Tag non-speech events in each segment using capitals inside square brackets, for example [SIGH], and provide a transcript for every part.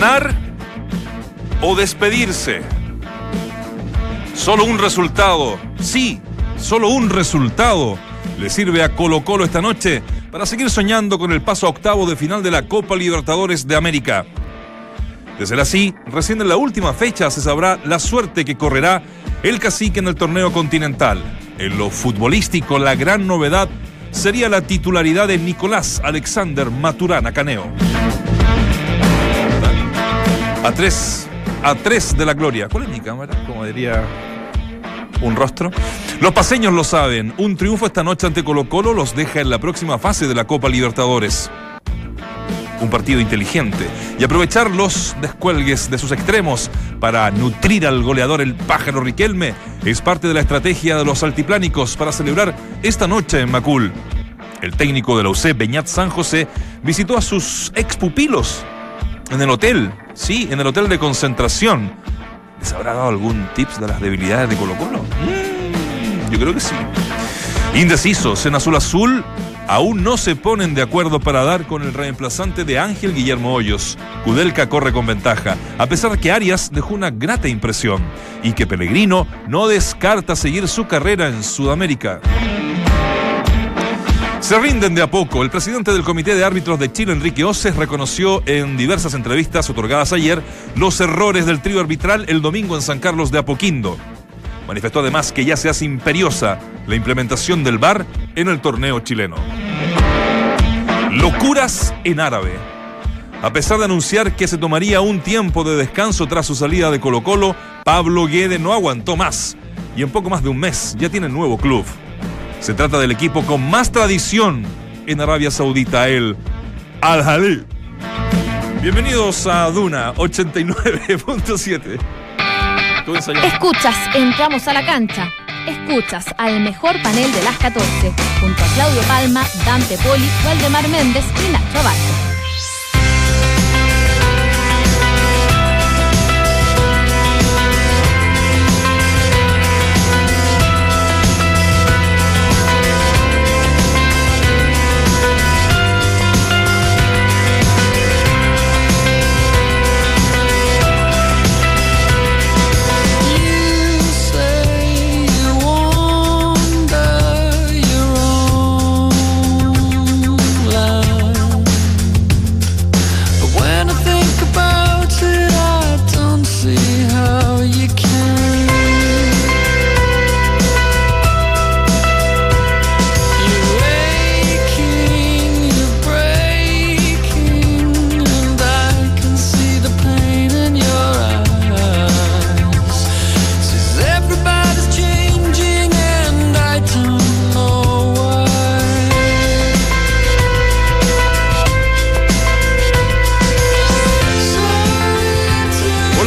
¿Ganar o despedirse? Solo un resultado, sí, solo un resultado le sirve a Colo Colo esta noche para seguir soñando con el paso a octavo de final de la Copa Libertadores de América. De ser así, recién en la última fecha se sabrá la suerte que correrá el cacique en el torneo continental. En lo futbolístico, la gran novedad sería la titularidad de Nicolás Alexander Maturana Caneo. A tres, a tres de la gloria. ¿Cuál es mi cámara? Como diría un rostro. Los paseños lo saben. Un triunfo esta noche ante Colo Colo los deja en la próxima fase de la Copa Libertadores. Un partido inteligente y aprovechar los descuelgues de sus extremos para nutrir al goleador el pájaro Riquelme es parte de la estrategia de los altiplánicos para celebrar esta noche en Macul. El técnico de la UC, Beñat San José, visitó a sus expupilos en el hotel, sí, en el hotel de concentración. ¿Les habrá dado algún tips de las debilidades de Colo Colo? Mm, yo creo que sí. Indecisos en azul azul, aún no se ponen de acuerdo para dar con el reemplazante de Ángel Guillermo Hoyos. Kudelka corre con ventaja, a pesar de que Arias dejó una grata impresión y que Pellegrino no descarta seguir su carrera en Sudamérica. Se rinden de a poco. El presidente del Comité de Árbitros de Chile, Enrique Oces, reconoció en diversas entrevistas otorgadas ayer los errores del trío arbitral el domingo en San Carlos de Apoquindo. Manifestó además que ya se hace imperiosa la implementación del VAR en el torneo chileno. Locuras en árabe. A pesar de anunciar que se tomaría un tiempo de descanso tras su salida de Colo Colo, Pablo Guede no aguantó más y en poco más de un mes ya tiene nuevo club. Se trata del equipo con más tradición en Arabia Saudita, el Al Jalil. Bienvenidos a Duna 89.7. Escuchas, entramos a la cancha. Escuchas al mejor panel de las 14, junto a Claudio Palma, Dante Poli, Valdemar Méndez y Nacho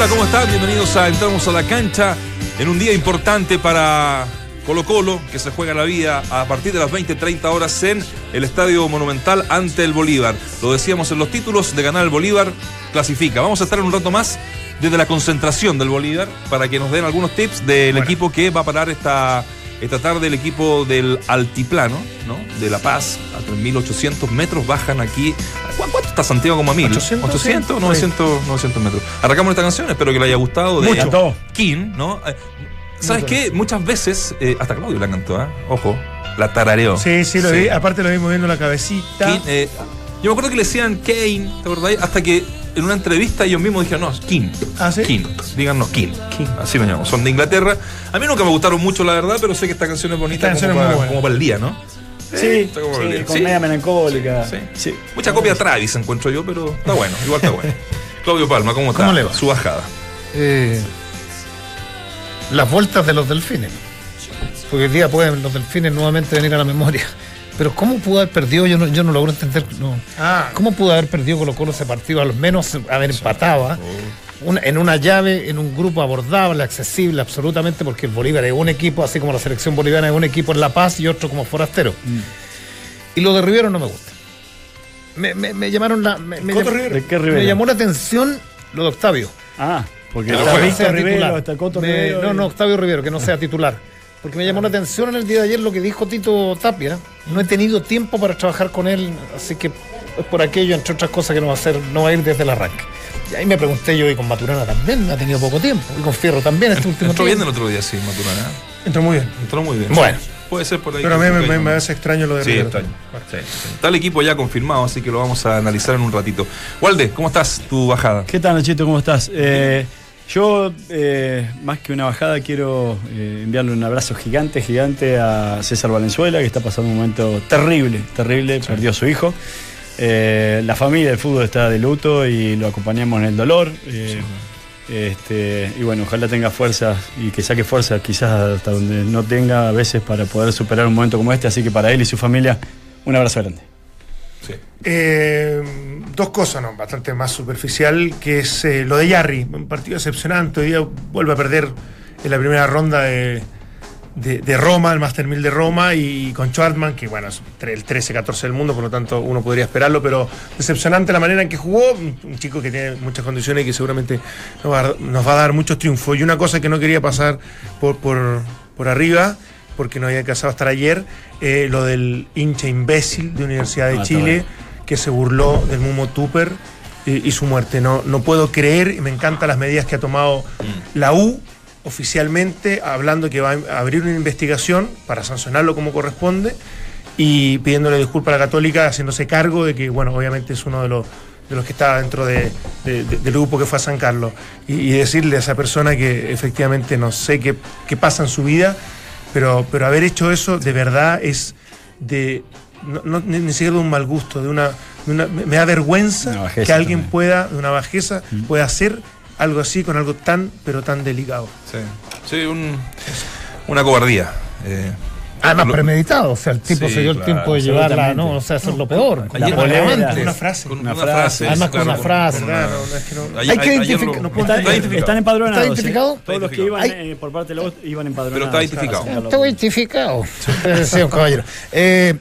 Abarco. Bienvenidos a Entramos a la cancha en un día importante para Colo Colo, que se juega la vida a partir de las 20-30 horas en el Estadio Monumental ante el Bolívar. Lo decíamos en los títulos, de ganar el Bolívar, clasifica. Vamos a estar un rato más desde la concentración del Bolívar para que nos den algunos tips del equipo que va a parar esta, esta tarde, el equipo del Altiplano, ¿no? De La Paz, a 3.800 metros, bajan aquí ¿Cuánto está Santiago como a mil? 800, 800 900, 900 metros. Arrancamos esta canción, espero que le haya gustado. De Mucho. King, ¿no? Eh, ¿Sabes qué? Muchas veces, eh, hasta Claudio la cantó, ¿eh? Ojo, la tarareó. Sí, sí, lo vi. Aparte lo vi moviendo la cabecita. eh, yo me acuerdo que le decían Kane, ¿te acordás? Hasta que en una entrevista ellos mismos dijeron, no, King. ¿Ah, sí? King. Díganos King. King. Así lo llamamos. Son de Inglaterra. A mí nunca me gustaron mucho, la verdad, pero sé que esta canción es bonita Esta como, canción es para, muy buena. como para el día, ¿no? Sí, está como sí, el- con sí. media melancólica. Sí. Sí. Mucha copia Travis encuentro yo, pero está bueno, igual está bueno. [LAUGHS] Claudio Palma, ¿cómo está? ¿Cómo le va? Su bajada. Eh, las vueltas de los delfines. Porque hoy día pueden los delfines nuevamente venir a la memoria. [LAUGHS] Pero ¿cómo pudo haber perdido? Yo no, yo no logro entender. no. ¿Cómo pudo haber perdido Colo Colo ese partido? Al menos haber empatado. Una- en una llave, en un grupo abordable, accesible absolutamente, porque el Bolívar es un equipo, así como la selección boliviana es un equipo en La Paz y otro como forastero. Y lo de Rivero no me gusta. Me, me- me llamaron la. Me, me Coto llam- Rivero. ¿De qué me Rivero? llamó la atención lo de Octavio. Ah, porque está no Víctor Rivero, está Coto Me- Rivero. No, no, Octavio Rivero, que no sea titular. Porque me llamó la atención en el día de ayer lo que dijo Tito Tapia. No he tenido tiempo para trabajar con él, así que es por aquello, entre otras cosas, que no va a hacer, no va a ir desde el arranque. Y ahí me pregunté yo, y con Maturana también, ha tenido poco tiempo. Y con Fierro también este último Entró tiempo. bien el otro día, sí, Maturana. Entró muy bien. Entró muy bien. Bueno. Puede ser por ahí. Pero a mí me, me, me hace extraño lo de Sí, extraño. Sí, sí. Está el equipo ya confirmado, así que lo vamos a analizar en un ratito. Walde, ¿cómo estás? Tu bajada. ¿Qué tal, Nachito? ¿Cómo estás? Eh, yo, eh, más que una bajada, quiero eh, enviarle un abrazo gigante, gigante a César Valenzuela, que está pasando un momento terrible, terrible, perdió a su hijo. Eh, la familia del fútbol está de luto y lo acompañamos en el dolor. Eh, este, y bueno, ojalá tenga fuerzas y que saque fuerzas quizás hasta donde no tenga a veces para poder superar un momento como este. Así que para él y su familia, un abrazo grande. Sí. Eh, dos cosas, ¿no? Bastante más superficial, que es eh, lo de Yarri. Un partido decepcionante. Hoy día vuelve a perder en la primera ronda de, de- de Roma, el Master 1000 de Roma, y con Schwartzman, que bueno, es el 13-14 del mundo, por lo tanto uno podría esperarlo, pero decepcionante la manera en que jugó. Un, chico que tiene muchas condiciones y que seguramente nos va, a, dar- nos va a dar muchos triunfos. Y una cosa que no quería pasar por, por, por arriba, porque no había alcanzado a estar ayer, eh, lo del hincha imbécil de Universidad de Ah, Chile que se burló del Mumo Tupper y, y su muerte. No, no puedo creer, y me encantan las medidas que ha tomado la U oficialmente, hablando que va a abrir una investigación para sancionarlo como corresponde y pidiéndole disculpas a la Católica, haciéndose cargo de que, bueno, obviamente es uno de los de los que está dentro de- de- de- del grupo que fue a San Carlos y, y decirle a esa persona que efectivamente no sé qué, qué pasa en su vida, pero, pero haber hecho eso de verdad es de no, no- ni, siquiera de un mal gusto, de una, de una- me da vergüenza bajeza que alguien también. pueda, de una bajeza, pueda hacer algo así con algo tan, pero tan delicado. Sí, sí un- una cobardía. Eh, Además, lo- premeditado. O sea, el tipo Sí, se dio el claro, tiempo de llevarla. ¿no? O sea, eso es lo peor. Ayer- La polera. Con una frase. Con Una una, frase. frase. Además, con una frase. Hay que identificar- Están, empadronados. ¿Está identificado? Todos los que iban Hay- eh, por parte de la voz iban empadronados. Pero está identificado. Está identificado. Un [LAUGHS] caballero. Eh,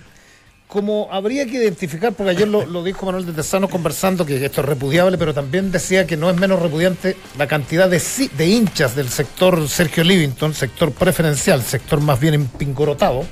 como habría que identificar, porque ayer lo, dijo Manuel de Tesano conversando, que esto es repudiable, pero también decía que no es menos repudiante la cantidad de, de hinchas del sector Sergio Livington, sector preferencial, sector más bien empingorotado,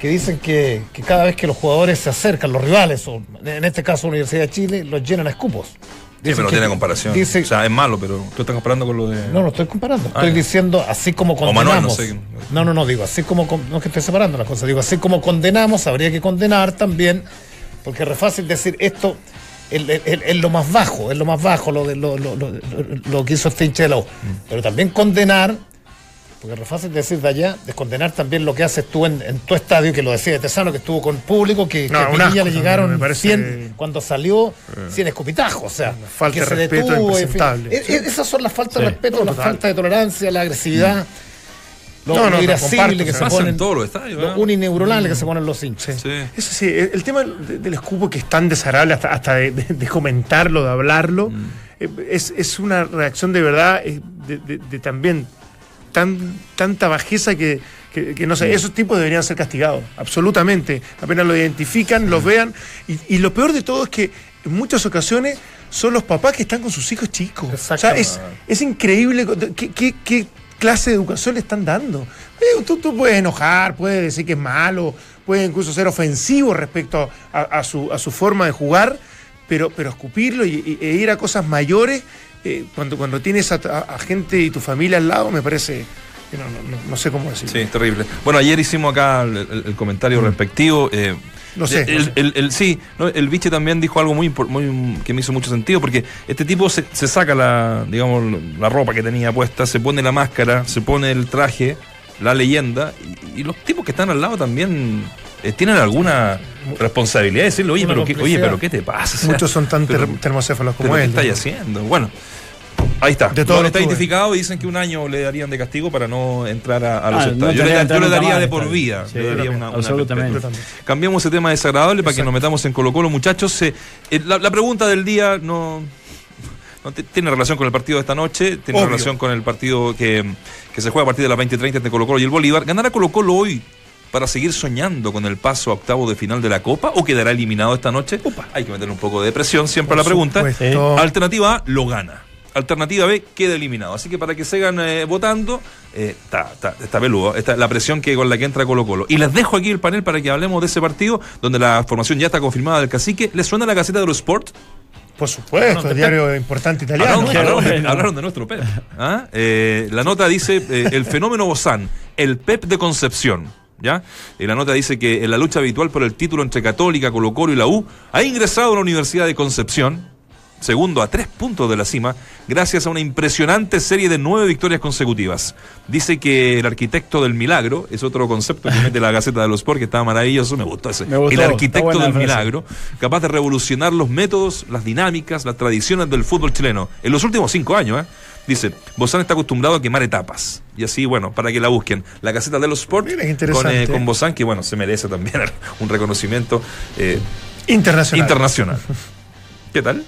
que dicen que, que cada vez que los jugadores se acercan, los rivales, o en este caso Universidad de Chile, los llenan a escupos. Sí, pero no tiene comparación. dice- o sea, es malo, pero tú estás comparando con lo de. no, no estoy comparando. Ah, Estoy diciendo así como Manuel, condenamos. no sé. no, no, no, digo así como con- no es que esté separando las cosas. Digo así como condenamos, habría que condenar también, porque es re fácil decir esto es es- es- es lo más bajo, es lo más bajo lo, de, lo, lo- lo- lo que hizo este hincha de la U. Mm. Pero también condenar, porque es re fácil decir de allá, descondenar también lo que haces tú en, en tu estadio, que lo decía de Tesano, que estuvo con público, que, No, que asco le llegaron parece- 100, cuando salió 100 escupitajos, o sea, falta que de se respeto detuvo, en fin. E- e- Esas son las faltas de Sí. respeto, No, la total. falta de tolerancia, la agresividad, lo, No, no, lo no, irascible que se ponen, todos los estadios. lo ¿eh? unineuronales que se ponen los hinchas. Sí. Eso sí, el, el tema de- del escupo que es tan desagradable hasta, hasta de, de- de comentarlo, de hablarlo, eh, es, es una reacción de verdad eh, de, de- de también tan, tanta bajeza que, que- que no sé, esos tipos deberían ser castigados, absolutamente. Apenas lo identifican, los vean. Y, y lo peor de todo es que en muchas ocasiones son los papás que están con sus hijos chicos. O sea, es, es increíble qué, qué- qué clase de educación le están dando. Tú, tú puedes enojar, puedes decir que es malo, puedes incluso ser ofensivo respecto a, a su, a su forma de jugar, pero, pero escupirlo y, y- e ir a cosas mayores eh, cuando, cuando tienes a, a- a gente y tu familia al lado, me parece. No, no- no- no sé cómo decirlo. Sí, terrible. Bueno, ayer hicimos acá el, el- el comentario respectivo. eh, Lo sé, El, sí, ¿no? el biche también dijo algo muy, muy que me hizo mucho sentido, porque este tipo se, se saca la, digamos, la ropa que tenía puesta, se pone la máscara, se pone el traje, la leyenda, y, y los tipos que están al lado también eh, tienen alguna responsabilidad de decirle, oye, pero qué, oye, complicidad. pero ¿qué te pasa? O [LAUGHS] sea, Muchos son tan pero- termocéfalos pero como ¿Qué él. estáis ¿no? haciendo? Bueno, ahí está. De todo lo está identificado y dicen que un año le darían de castigo para no entrar a, a los Ah, no yo, le, yo daría de por vida. Sí, le daría una, una absolutamente. Cambiamos ese tema desagradable para que nos metamos en Colo Colo, muchachos. Eh, eh, la, la pregunta del día no, no te- tiene relación con el partido de esta noche, tiene Obvio. relación con el partido que, que se juega a partir de las 20.30 entre Colo Colo y el Bolívar. ¿Ganará Colo Colo hoy para seguir soñando con el paso a octavo de final de la Copa o quedará eliminado esta noche? Hay que meterle un poco de presión siempre a la pregunta. supuesto. Alternativa A, lo gana. Alternativa B, queda eliminado. Así que para que sigan eh, votando, eh, está, está, está peludo. Está la presión que con la que entra Colo Colo. Y les dejo aquí el panel para que hablemos de ese partido, donde la formación ya está confirmada del cacique. ¿Les suena la caseta de los Sport? Por supuesto, el diario importante italiano. Hablaron, de, nuestro Pep. ¿ah? Eh, la nota dice eh, el fenómeno Bozán, el Pep de Concepción. ¿Ya? Y la nota dice que en la lucha habitual por el título entre Católica, Colo Colo y la U, ha ingresado a la Universidad de Concepción, segundo a tres puntos de la cima, gracias a una impresionante serie de nueve victorias consecutivas. Dice que el arquitecto del milagro, es otro concepto que mete la Gaceta de los Sport, que estaba maravilloso, me gustó ese. el arquitecto del milagro, capaz de revolucionar los métodos, las dinámicas, las tradiciones del fútbol chileno, en los últimos cinco años, ¿eh? Dice, Bozán está acostumbrado a quemar etapas. Y así, bueno, para que la busquen. La Gaceta de los Sport con, eh, con Bozán, que bueno, se merece también [LAUGHS] un reconocimiento eh, internacional. internacional. ¿Qué tal?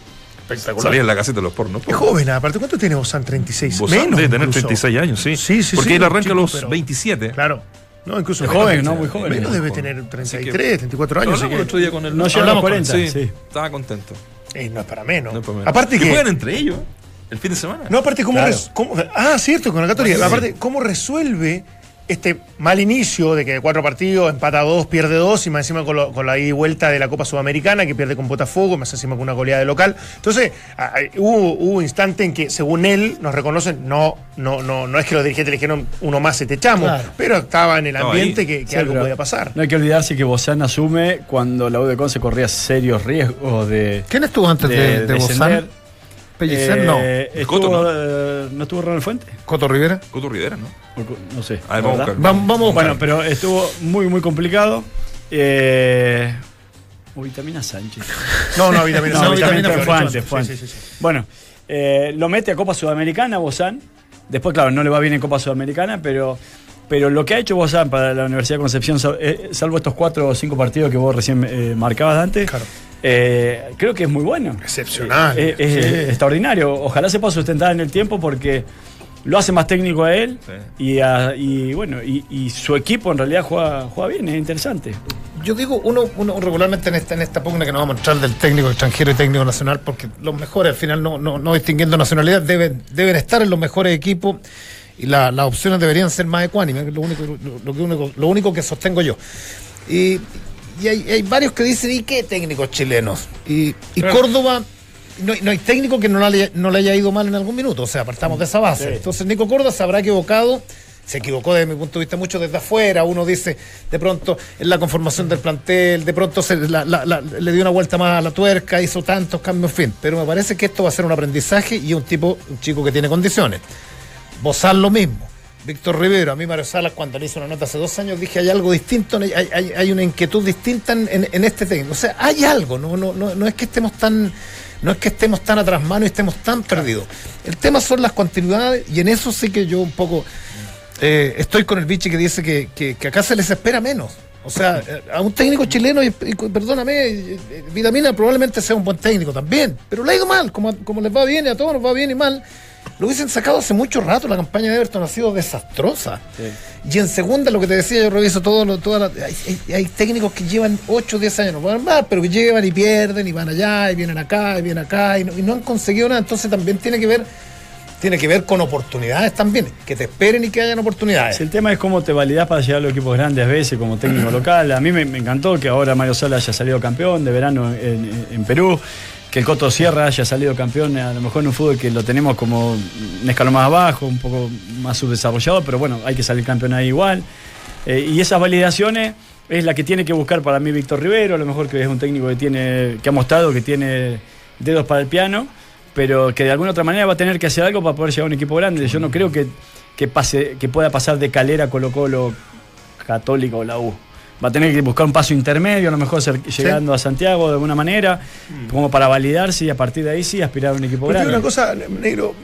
Espectacular. Salía en la caseta de los pornos. Es joven, aparte, ¿cuánto tiene Bozán? 36. Bozán Menos, debe tener 36 años, sí. Sí, sí, Porque él arranca a los 27. Claro. No, incluso. Es joven, ¿no? Muy joven. Menos debe tener 33, 34 años. No, el otro día con el. No llegamos 40. Sí, sí. Estaba contento. Eh, no es para menos. No es para menos. Aparte que. juegan entre ellos el fin de semana. No, aparte, ¿cómo, cómo Ah, cierto, con la Católica. Aparte, ¿cómo resuelve este mal inicio de que cuatro partidos, empata dos, pierde dos, y más encima con, la ida y vuelta de la Copa Sudamericana, que pierde con Botafogo, más encima con una goleada de local. Entonces, hubo, un instante en que, según él, nos reconocen, no, no, no, no es que los dirigentes le dijeron uno más se te echamos, pero estaba en el ambiente que, algo podía pasar. No hay que olvidarse que Bozán asume cuando la UDECON se corría serios riesgos de. ¿Quién estuvo antes de, de, Pellicer, no. Eh, Coto, ¿no? Eh, ¿no estuvo Ronald Fuente? ¿Coto Rivera? Coto Rivera, ¿no? No sé. A ver, vamos, a buscar. vamos, Bueno, pero estuvo muy, muy complicado. Eh, o Vitamina Sánchez. No, no, Vitamina [LAUGHS] no, Sánchez. Vitamina fue antes, fue antes. Sí, sí, sí. Bueno, eh, lo mete a Copa Sudamericana, Bozán. Después, claro, no le va bien en Copa Sudamericana, pero, pero lo que ha hecho Bozán para la Universidad de Concepción, eh, salvo estos cuatro o cinco partidos que vos recién eh, marcabas antes, claro. Eh, creo que es muy bueno. Excepcional. Eh, es, extraordinario. Ojalá se pueda sustentar en el tiempo porque lo hace más técnico a él y, bueno, y, su equipo en realidad juega, juega bien, es interesante. Yo digo, uno, uno regularmente en esta, en esta pugna que nos vamos a mostrar del técnico extranjero y técnico nacional, porque los mejores, al final, no, no, distinguiendo nacionalidad, deben, deben estar en los mejores equipos y las opciones deberían ser más ecuánimes, lo único, lo, único, lo único que sostengo yo. Y, y hay, varios que dicen, ¿y qué técnicos chilenos? Y, Córdoba, no, hay técnico que no le, no le haya ido mal en algún minuto, o sea, partamos de esa base. Entonces Nico Córdoba se habrá equivocado, se equivocó desde mi punto de vista mucho desde afuera, uno dice, de pronto en la conformación del plantel, de pronto se, le dio una vuelta más a la tuerca, hizo tantos cambios, en fin, pero me parece que esto va a ser un aprendizaje y un tipo, un chico que tiene condiciones. Bozar lo mismo Víctor Rivero, a mí Mario Salas, cuando le hizo una nota hace dos años, dije hay algo distinto, hay, una inquietud distinta en, este técnico. O sea, hay algo, no, no, no, no es que estemos tan, no es que estemos tan atrás mano y estemos tan perdidos. El tema son las continuidades, y en eso sí que yo un poco eh, estoy con el biche que dice que, acá se les espera menos. O sea, eh, a un técnico chileno, y, perdóname, eh, Vitamina probablemente sea un buen técnico también, pero le ha ido mal, como, como les va bien y a todos nos va bien y mal lo hubiesen sacado hace mucho rato. La campaña de Everton ha sido desastrosa. Y en segunda, lo que te decía, yo reviso todo lo, toda hay, técnicos que llevan 8 o 10 años, no pueden más, pero que llevan y pierden y van allá y vienen acá y vienen acá y no, han conseguido nada. Entonces también tiene que ver tiene que ver con oportunidades también, que te esperen y que hayan oportunidades. el tema es cómo te validas para llegar a los equipos grandes a veces como técnico [CLEARS THROAT] local. A mí me, encantó que ahora Mario Sala haya salido campeón de verano en Perú que el Coto Sierra haya salido campeón, a lo mejor en un fútbol que lo tenemos como un escalón más abajo, un poco más subdesarrollado, pero bueno, hay que salir campeón ahí igual. Eh, y esas validaciones es la que tiene que buscar para mí Víctor Rivero, a lo mejor que es un técnico que tiene, que ha mostrado que tiene dedos para el piano, pero que de alguna otra manera va a tener que hacer algo para poder llegar a un equipo grande. Yo no creo que, que pase, que pueda pasar de calera Colo Colo Católico o la U va a tener que buscar un paso intermedio, a lo mejor llegando a Santiago de alguna manera, mm. como para validarse y a partir de ahí sí aspirar a un equipo grande. una cosa, negro,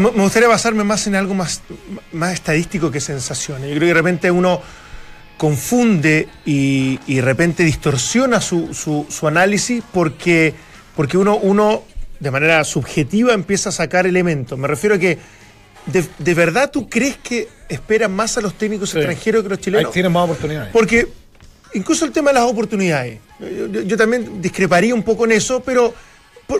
me gustaría basarme más en algo más, más estadístico que sensaciones. Yo creo que de repente uno confunde y, de repente distorsiona su, su, análisis porque, porque uno, uno de manera subjetiva empieza a sacar elementos. Me refiero a que ¿De, verdad tú crees que esperan más a los técnicos extranjeros que los chilenos? tienen más oportunidades. Porque incluso el tema de las oportunidades, yo, también discreparía un poco en eso, pero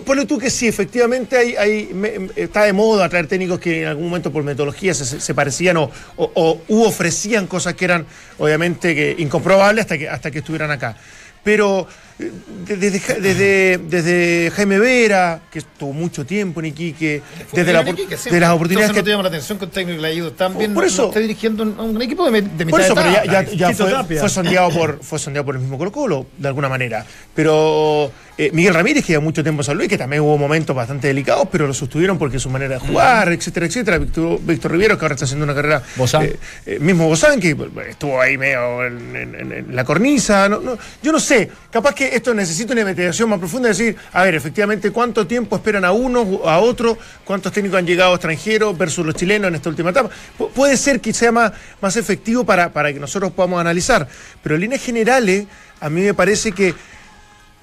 ponle tú que sí, efectivamente hay, hay está de moda traer técnicos que en algún momento por metodología se, parecían o, o, u ofrecían cosas que eran obviamente que incomprobables hasta que, hasta que estuvieran acá. Pero desde, desde, Jaime Vera, que estuvo mucho tiempo en Iquique, desde la, de las oportunidades que. No te llama la atención que un técnico le ha ido tan bien. Por eso. está dirigiendo un equipo de, de Por eso, pero ya, ya, fue, fue, sondeado por, fue sondeado por el mismo Colo Colo, de alguna manera. Pero eh, Miguel Ramírez, que lleva mucho tiempo en San Luis, que también hubo momentos bastante delicados, pero lo sustuvieron porque su manera de jugar, etcétera, etcétera. Víctor, Víctor Rivero, que ahora está haciendo una carrera. Eh, eh, mismo Bozán, que estuvo ahí medio en, la cornisa. yo no sé, capaz que esto necesita una investigación más profunda, decir, a ver, efectivamente, cuánto tiempo esperan a uno, a otro, cuántos técnicos han llegado extranjeros versus los chilenos en esta última etapa. puede ser que sea más, más efectivo para, para que nosotros podamos analizar, pero en líneas generales, a mí me parece que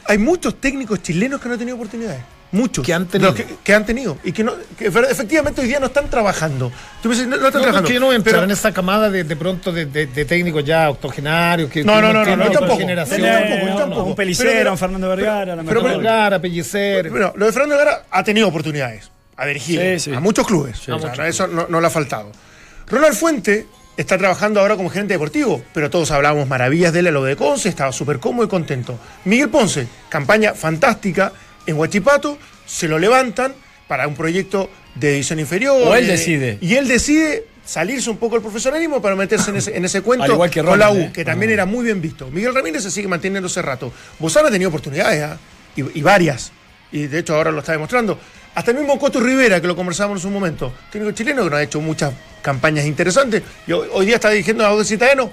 hay muchos técnicos chilenos que no han tenido oportunidades. Muchos. Que han tenido. Que, han tenido. Y que, no, que efectivamente hoy día no están trabajando. Tú me dices, no, están trabajando. Que yo no voy a entrar en esa camada de, de pronto de, de, técnicos ya octogenarios. Que, no, no, no, no, no, tampoco. Yo tampoco, Un Pelicero, un Fernando Vergara. Pero, pero Vergara, Pellicer. Bueno, lo de Fernando Vergara ha tenido oportunidades. A dirigir a muchos clubes. eso no, no le ha faltado. Ronald Fuente está trabajando ahora como gerente deportivo, pero todos hablábamos maravillas de él a lo de Conce, estaba súper cómodo y contento. Miguel Ponce, campaña fantástica en Huachipato, se lo levantan para un proyecto de edición inferior. O él decide. Y él decide salirse un poco del profesionalismo para meterse en ese, [COUGHS] cuento con la U, ¿eh? que también era muy bien visto. Miguel Ramírez se sigue manteniendo hace rato. Bozano ha tenido oportunidades, ¿ah? y, y varias, y de hecho ahora lo está demostrando. Hasta el mismo Coto Rivera, que lo conversamos en su momento, técnico chileno que nos ha hecho muchas campañas interesantes. Y hoy, día está dirigiendo a Audax Italiano.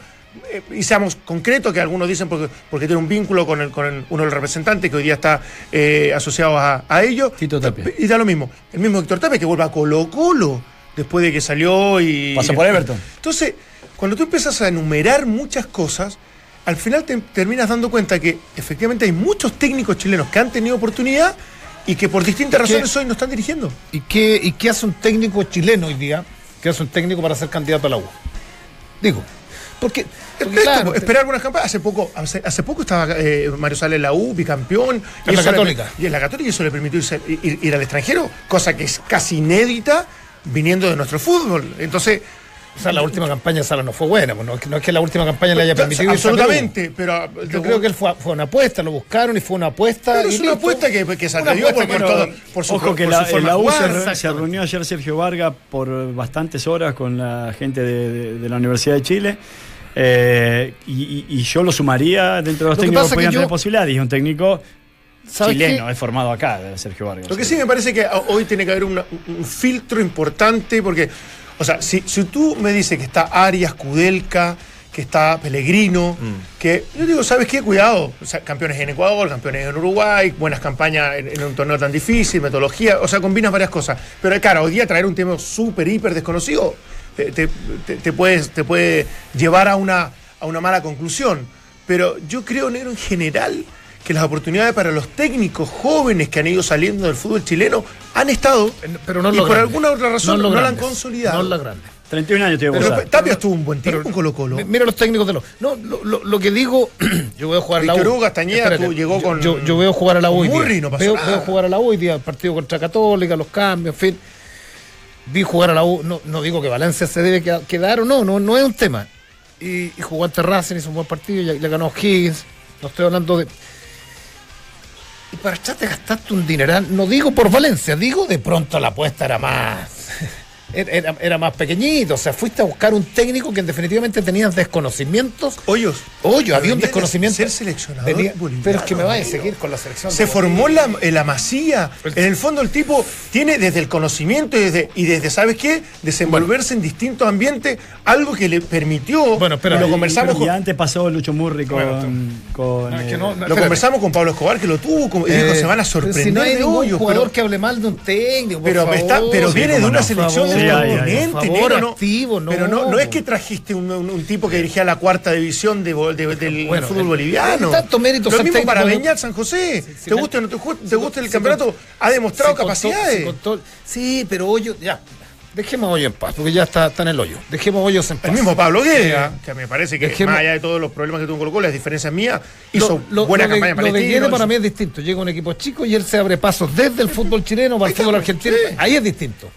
Eh, y seamos concretos, que algunos dicen porque, porque tiene un vínculo con, el, con uno de los representantes que hoy día está eh, asociado a, a ellos. Tito Tapia. Y da lo mismo. El mismo Héctor Tapia que vuelve a Colo Colo después de que salió y. Pasó por Everton. Entonces, cuando tú empiezas a enumerar muchas cosas, al final te terminas dando cuenta que efectivamente hay muchos técnicos chilenos que han tenido oportunidad y que por distintas razones hoy no están dirigiendo. ¿Y qué, ¿Y qué hace un técnico chileno hoy día? ¿Qué hace un técnico para ser candidato a la U? Digo, porque, claro, esperar algunas campañas. Hace poco, hace, poco estaba eh, Mario Sala en la U, bicampeón. En la Católica. y en la Católica eso le permitió ir, al extranjero, cosa que es casi inédita viniendo de nuestro fútbol. Entonces, o sea, la última campaña Sala no fue buena, pues, no, es que la última campaña le haya permitido. Absolutamente, pero. Yo creo que él fue, fue, una apuesta, lo buscaron y fue una apuesta. Pero es una apuesta que, que salió por, por, su Ojo que la, la U se, reunió ayer Sergio Vargas por bastantes horas con la gente de, la Universidad de Chile. Eh, y, yo lo sumaría dentro de los técnicos que podían tener posibilidades. Y un técnico chileno, es formado acá, Sergio Vargas. Lo que sí me parece que hoy tiene que haber un filtro importante porque o sea, si, tú me dices que está Arias, Kudelka, que está Pellegrino, mm. que yo digo, ¿sabes qué? Cuidado, campeones en Ecuador, campeones en Uruguay, buenas campañas en, un torneo tan difícil, metodología, o sea, combinas varias cosas. Pero claro, hoy día traer un tema súper, hiper desconocido te, te, puede llevar a una, a una mala conclusión. Pero yo creo, negro, en general, que las oportunidades para los técnicos jóvenes que han ido saliendo del fútbol chileno han estado, pero no y por alguna otra razón no, la han consolidado. No la grande. 31 años tiene Pero Tapia estuvo un buen tiempo en Colo Colo. Mira los técnicos de los. No, lo, que digo, [CLEARS THROAT] yo voy a jugar a la U. Hugo Castañeda llegó con. Yo, yo, veo jugar a la U. Murri no pasó veo, jugar a la U hoy día, partido contra Católica, los cambios, en fin. Vi jugar a la U, no, no digo que Valencia se debe quedar o no, no, no es un tema. Y, y jugó ante Racing, hizo un buen partido, y le ganó Higgins. No estoy hablando de y para echarte gastaste un dineral, no digo por Valencia, digo de pronto la apuesta era más [LAUGHS] era, era, más pequeñito. O sea, fuiste a buscar un técnico que definitivamente tenías desconocimientos. Hoyos. Hoyos, había un desconocimiento. Ser seleccionado. pero es que me va a seguir con la selección. Se formó la, la masía. En el fondo, el tipo tiene desde el conocimiento y desde, y desde ¿sabes qué? Desenvolverse en distintos ambientes, algo que le permitió. Bueno, pero lo conversamos con. antes pasó Lucho Murri con. Eh, lo conversamos con Pablo Escobar, que lo tuvo. y dijo, eh, se van a sorprender. Si no hay ningún jugador que hable mal de un técnico. pero, está, pero viene de una selección pero no, no, es que trajiste un, tipo que dirigía la cuarta división del fútbol boliviano. Tanto mérito Lo mismo para Beñat San José. ¿Te gusta o no te, gusta el campeonato? Ha demostrado capacidades. sí, pero hoyo, ya. Dejemos hoyo en paz, porque ya está, en el hoyo. Dejemos hoyos en paz. El mismo Pablo Guerra, que me parece que más allá de todos los problemas que tuvo Colo Colo, las diferencias mías, hizo buena campaña para Lo de para mí es distinto. Llega un equipo chico y él se abre pasos desde el fútbol chileno para el fútbol argentino. Ahí es distinto.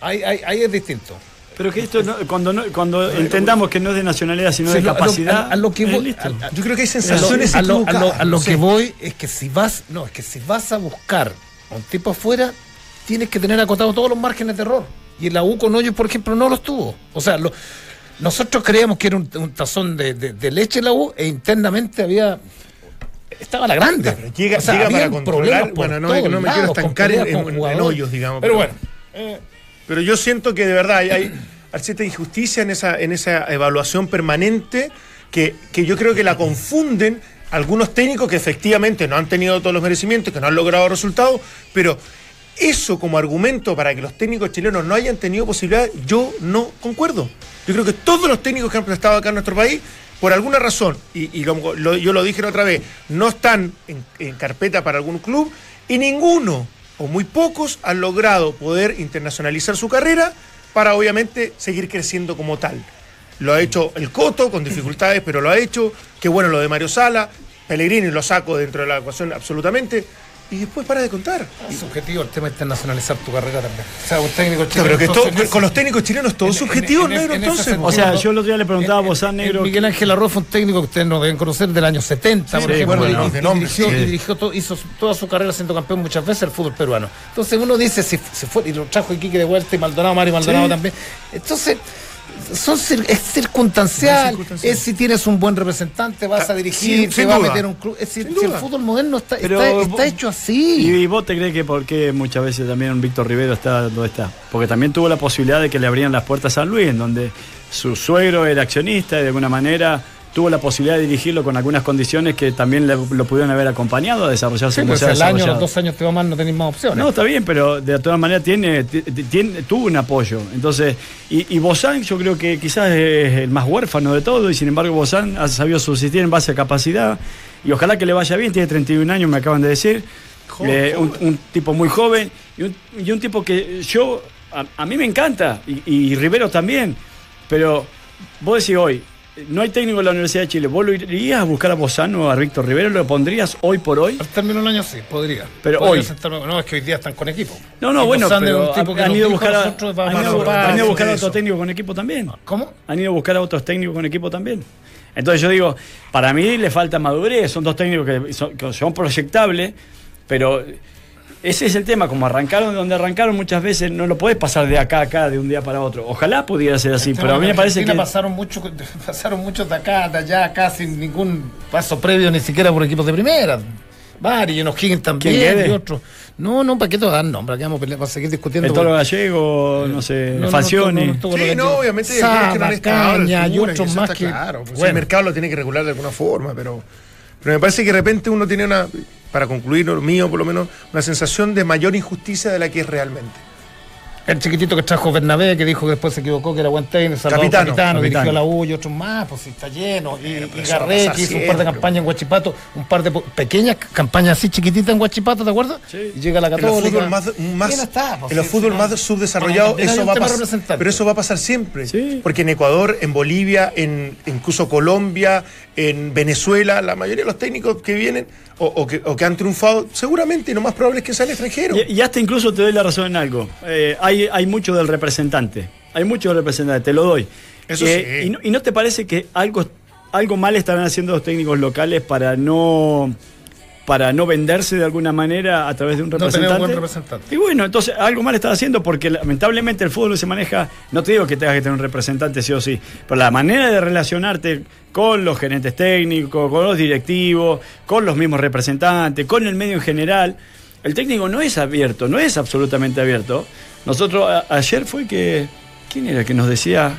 Ahí, ahí, es distinto. Pero que esto, cuando, cuando entendamos que no es de nacionalidad, sino de capacidad. A, lo que voy, yo creo que hay sensaciones a lo, a lo, que voy es que si vas, no, es que si vas a buscar a un tipo afuera, tienes que tener acotados todos los márgenes de error. Y el la U con hoyos, por ejemplo, no los tuvo. O sea, nosotros creíamos que era un, tazón de, de, leche la U e internamente había estaba la grande. llega, para controlar. Bueno, no, no me quiero estancar en, en, hoyos, digamos. Pero, bueno. Eh, pero yo siento que de verdad hay, cierta injusticia en esa, en esa evaluación permanente que, que yo creo que la confunden algunos técnicos que efectivamente no han tenido todos los merecimientos, que no han logrado resultados, pero eso como argumento para que los técnicos chilenos no hayan tenido posibilidad, yo no concuerdo. Yo creo que todos los técnicos que han prestado acá en nuestro país, por alguna razón, y, yo lo dije otra vez, no están en, carpeta para algún club y ninguno o muy pocos han logrado poder internacionalizar su carrera para obviamente seguir creciendo como tal. Lo ha hecho el Coto con dificultades, pero lo ha hecho. Qué bueno lo de Mario Sala. Pellegrini lo saco dentro de la ecuación absolutamente y después para de contar. Es subjetivo el tema de internacionalizar tu carrera también. O sea, un técnico chileno. pero que con los técnicos chilenos todo es subjetivo, negro, entonces. o sea, yo el otro día le preguntaba a Bozán Negro. Miguel Ángel Arroz fue un técnico que ustedes no deben conocer del año 70, por ejemplo. y, dirigió, hizo toda su carrera siendo campeón muchas veces el fútbol peruano. Entonces uno dice, si se fue, y lo trajo Iquique de vuelta y Maldonado, Mario Maldonado también. Entonces son es circunstancial, es, si tienes un buen representante, vas a dirigir, te va a meter un club. Es decir, si el fútbol moderno está, está, hecho así. ¿Y vos te crees que por qué muchas veces también un Víctor Rivero está donde está? Porque también tuvo la posibilidad de que le abrían las puertas a San Luis, en donde su suegro era accionista y de alguna manera tuvo la posibilidad de dirigirlo con algunas condiciones que también lo pudieron haber acompañado a desarrollarse. Sí, pues el año, los dos años te va mal, no tenés más opciones. No, está bien, pero de todas maneras tiene, tiene, tuvo un apoyo. Entonces, y, y Bozán yo creo que quizás es el más huérfano de todo, y sin embargo Bozán ha sabido subsistir en base a capacidad, y ojalá que le vaya bien, tiene 31 años, me acaban de decir. Eh, un, tipo muy joven y un, tipo que yo, a, mí me encanta, y, y Rivero también, pero vos decís hoy, no hay técnico en la Universidad de Chile. ¿Vos lo irías a buscar a Bozano o a Víctor Rivero? ¿Lo pondrías hoy por hoy? Al término del año sí, podría. Pero hoy. no, es que hoy día están con equipo. No, no, bueno, pero han, ido a buscar a, han ido a buscar a otro técnico con equipo también. ¿Cómo? Han ido a buscar a otros técnicos con equipo también. Entonces yo digo, para mí le falta madurez, son dos técnicos que son, que son proyectables, pero ese es el tema, como arrancaron de donde arrancaron muchas veces, no lo puedes pasar de acá a acá de un día para otro. Ojalá pudiera ser así, pero a mí me parece que... Pasaron, mucho, [LAUGHS] pasaron muchos de acá, de allá, acá, sin ningún paso previo, ni siquiera por equipos de primera. Varios, y nos Higgins también, y otros. No, no, ¿para qué te dar nombre? Vamos a seguir discutiendo. El Toro Gallego, no sé, no, Falcioni. sí, no, obviamente. Saba, Caña, y otros más que... Claro, pues el mercado lo tiene que regular de alguna forma, pero... Pero me parece que de repente uno tiene una para concluir, lo mío por lo menos, una sensación de mayor injusticia de la que es realmente. El chiquitito que trajo Bernabé, que dijo que después se equivocó, que era buen técnico, capitano, capitano, dirigió la U y otros más, pues está lleno. Y, y Garré, que hizo un par de campañas en Guachipato, un par de pequeñas campañas así chiquititas en Guachipato, ¿te acuerdas? Sí. Y llega la Católica. En el fútbol más, más, está, pues, en el fútbol más subdesarrollado, eso va a pasar. Pero eso va a pasar siempre. Porque en Ecuador, en Bolivia, en incluso Colombia, en Venezuela, la mayoría de los técnicos que vienen o, que, han triunfado, seguramente lo más probable es que sean extranjeros. Y, y, hasta incluso te doy la razón en algo. Eh, hay, hay mucho del representante. Hay mucho del representante, te lo doy. Eso eh, sí. y, no, te parece que algo, algo mal estarán haciendo los técnicos locales para no para no venderse de alguna manera a través de un representante. buen representante. Y bueno, entonces algo mal estás haciendo porque lamentablemente el fútbol se maneja, no te digo que tengas que tener un representante sí o sí, pero la manera de relacionarte con los gerentes técnicos, con los directivos, con los mismos representantes, con el medio en general, el técnico no es abierto, no es absolutamente abierto. Nosotros ayer fue que, ¿quién era que nos decía?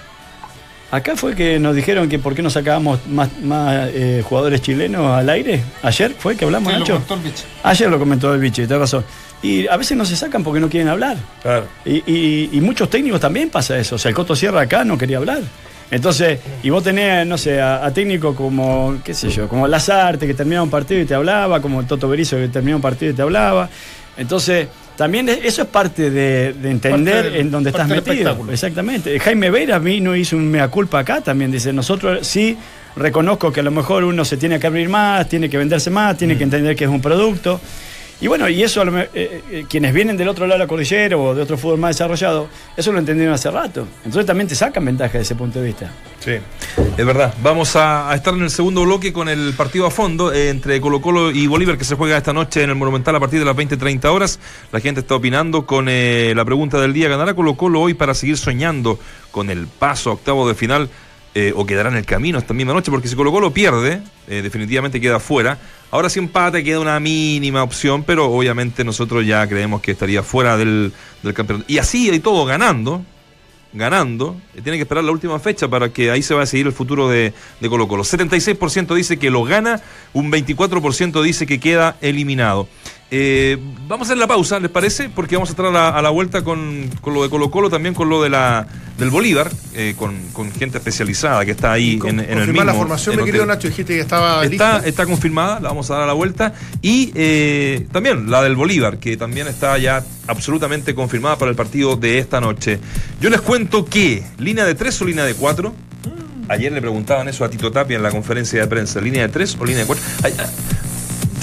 Acá fue que nos dijeron que por qué no sacábamos más, más eh, jugadores chilenos al aire. Ayer fue que hablamos, Nacho. Lo comentó el bicho. Ayer lo comentó el bicho, tenés razón. Y a veces no se sacan porque no quieren hablar. Claro. Y, muchos técnicos también pasa eso. O sea, el Coto Sierra acá no quería hablar. Entonces, y vos tenés, no sé, a, técnicos como, qué sé yo, como Lazarte que terminaba un partido y te hablaba, como el Toto Berizo que terminaba un partido y te hablaba. Entonces, también eso es parte de, entender en dónde estás metido. Exactamente. Jaime Vera vino hizo un mea culpa acá también. Dice, nosotros sí reconozco que a lo mejor uno se tiene que abrir más, tiene que venderse más, tiene que mm. entender que es un producto. Y bueno, y eso eh, eh, quienes vienen del otro lado de la cordillera o de otro fútbol más desarrollado, eso lo entendieron hace rato. Entonces también te sacan ventaja desde ese punto de vista. Sí, es verdad. Vamos a, estar en el segundo bloque con el partido a fondo eh, entre Colo Colo y Bolívar que se juega esta noche en el Monumental a partir de las 20-30 horas. La gente está opinando con la pregunta del día. ¿Ganará Colo Colo hoy para seguir soñando con el paso octavo de final? O quedará en el camino esta misma noche, porque si Colo Colo pierde, definitivamente queda fuera. Ahora si empate queda una mínima opción, pero obviamente nosotros ya creemos que estaría fuera del, campeonato. Y así hay todo ganando, ganando, tiene que esperar la última fecha para que ahí se va a seguir el futuro de, de Colo Colo. 76% dice que lo gana, un 24% dice que queda eliminado. Eh, vamos a hacer la pausa, ¿les parece? Porque vamos a estar a la, vuelta con, lo de Colo Colo, también con lo de la del Bolívar, eh, con, gente especializada que está ahí en, el mismo. la formación, me querido Nacho, dijiste que estaba está, Está confirmada, la vamos a dar a la vuelta. Y eh, también la del Bolívar, que también está ya absolutamente confirmada para el partido de esta noche. Yo les cuento que, línea de tres o línea de cuatro. Ayer le preguntaban eso a Tito Tapia en la conferencia de prensa, línea de tres o línea de cuatro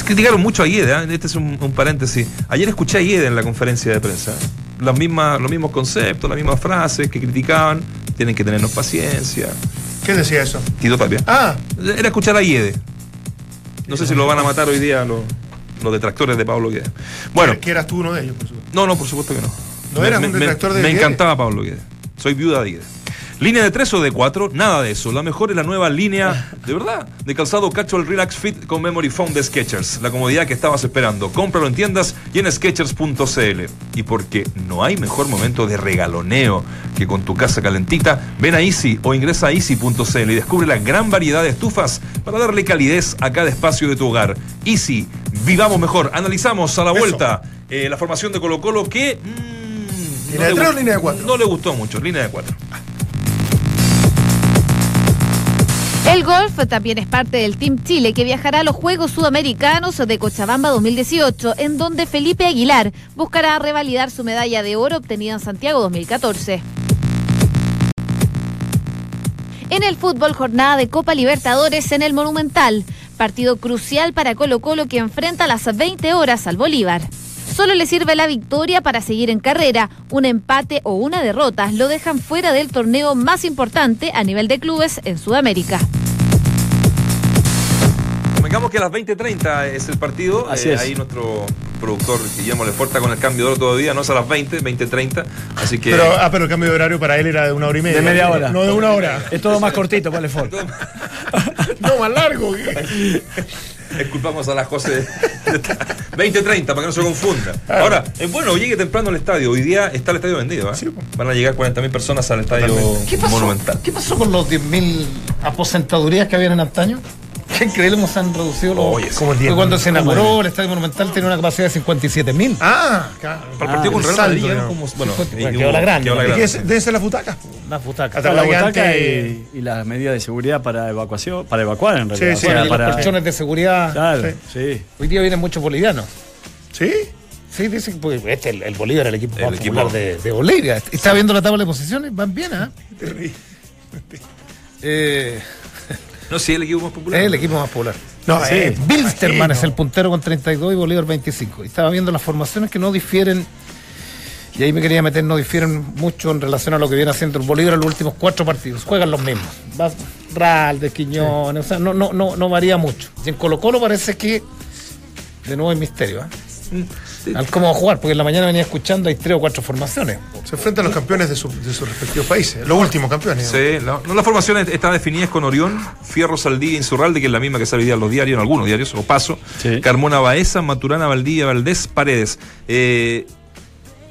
criticaron mucho a Iede, ¿eh? este es un, paréntesis. Ayer escuché a Iede en la conferencia de prensa. Las mismas, los mismos conceptos, las mismas frases que criticaban. Tienen que tenernos paciencia. ¿Qué decía eso? Tito Tapia. Ah. Era escuchar a Iede. No sé si lo van a matar hoy día los, los detractores de Pablo Guede. Bueno. ¿Que eras tú uno de ellos, por supuesto? No, no, por supuesto que no. ¿No eras un detractor de Me encantaba Pablo Guede. Soy viuda de Guede. Línea de 3 o de 4, nada de eso. La mejor es la nueva línea, de verdad, de calzado Casual Relax Fit con Memory Foam de Sketchers. La comodidad que estabas esperando. Cómpralo en tiendas y en Sketchers.cl. Y porque no hay mejor momento de regaloneo que con tu casa calentita, ven a Easy o ingresa a Easy.cl y descubre la gran variedad de estufas para darle calidez a cada espacio de tu hogar. Easy, vivamos mejor. Analizamos a la vuelta eh, la formación de Colo Colo que... Mm, ¿Línea de 3 o línea de 4? No le gustó mucho, línea de 4. El golf también es parte del Team Chile que viajará a los Juegos Sudamericanos de Cochabamba 2018, en donde Felipe Aguilar buscará revalidar su medalla de oro obtenida en Santiago 2014. En el fútbol, jornada de Copa Libertadores en el Monumental. Partido crucial para Colo Colo que enfrenta a las 20 horas al Bolívar. Solo le sirve la victoria para seguir en carrera. Un empate o una derrota lo dejan fuera del torneo más importante a nivel de clubes en Sudamérica. Digamos que a las 20.30 es el partido. Así eh, Ahí nuestro productor Guillermo le porta con el cambio de hora todavía, no es a las 20, 20.30. Así que. Pero, ah, pero el cambio de horario para él era de una hora y media. De media hora. No de una hora. Es todo más cortito para el [LAUGHS] no, más largo. [LAUGHS] Disculpamos a las cosas 20.30 para que no se confunda. Ahora, es bueno, llegue temprano al estadio. Hoy día está el estadio vendido. ¿eh? Van a llegar 40.000 personas al estadio Monumental. ¿Qué pasó con los 10.000 aposentadurías que habían en antaño? Qué [LAUGHS] increíble cómo se han reducido los. como el cuando se inauguró el Estadio Monumental tenía una capacidad de 57 mil. Ah, claro. Para el partido con Real Madrid como. Bueno, quedó la grande. Debe ser la butaca. La butaca. La butaca y, las medidas de seguridad para evacuación, para evacuar en realidad. Sí, sí, para, los colchones de seguridad. Claro, sí. Hoy día vienen muchos bolivianos. ¿Sí? Sí, dicen que este, el, el Bolívar, el equipo más popular de, de, Bolivia. Está viendo la tabla de posiciones, van bien, ¿ah? [LAUGHS] ¿eh? eh no, sí, el equipo más popular. Es el equipo más popular. No, sí, eh, Bilsterman es el puntero con 32 y Bolívar 25. Y estaba viendo las formaciones que no difieren. Y ahí me quería meter, no difieren mucho en relación a lo que viene haciendo el Bolívar en los últimos cuatro partidos. Juegan los mismos. de Quiñones, o sea, no, no, no, no varía mucho. Y en Colo Colo parece que de nuevo hay misterio. ¿eh? Mm al cómo jugar, porque en la mañana venía escuchando, hay tres o cuatro formaciones. Se enfrentan los campeones de, sus respectivos países, los últimos campeones. Sí, no, las formaciones están definidas con Orión, Fierro Saldí, Insurralde, que es la misma que sale en los diarios, en algunos diarios, o Paso, Carmona Baeza, Maturana, Valdía, Valdés, Paredes. Eh,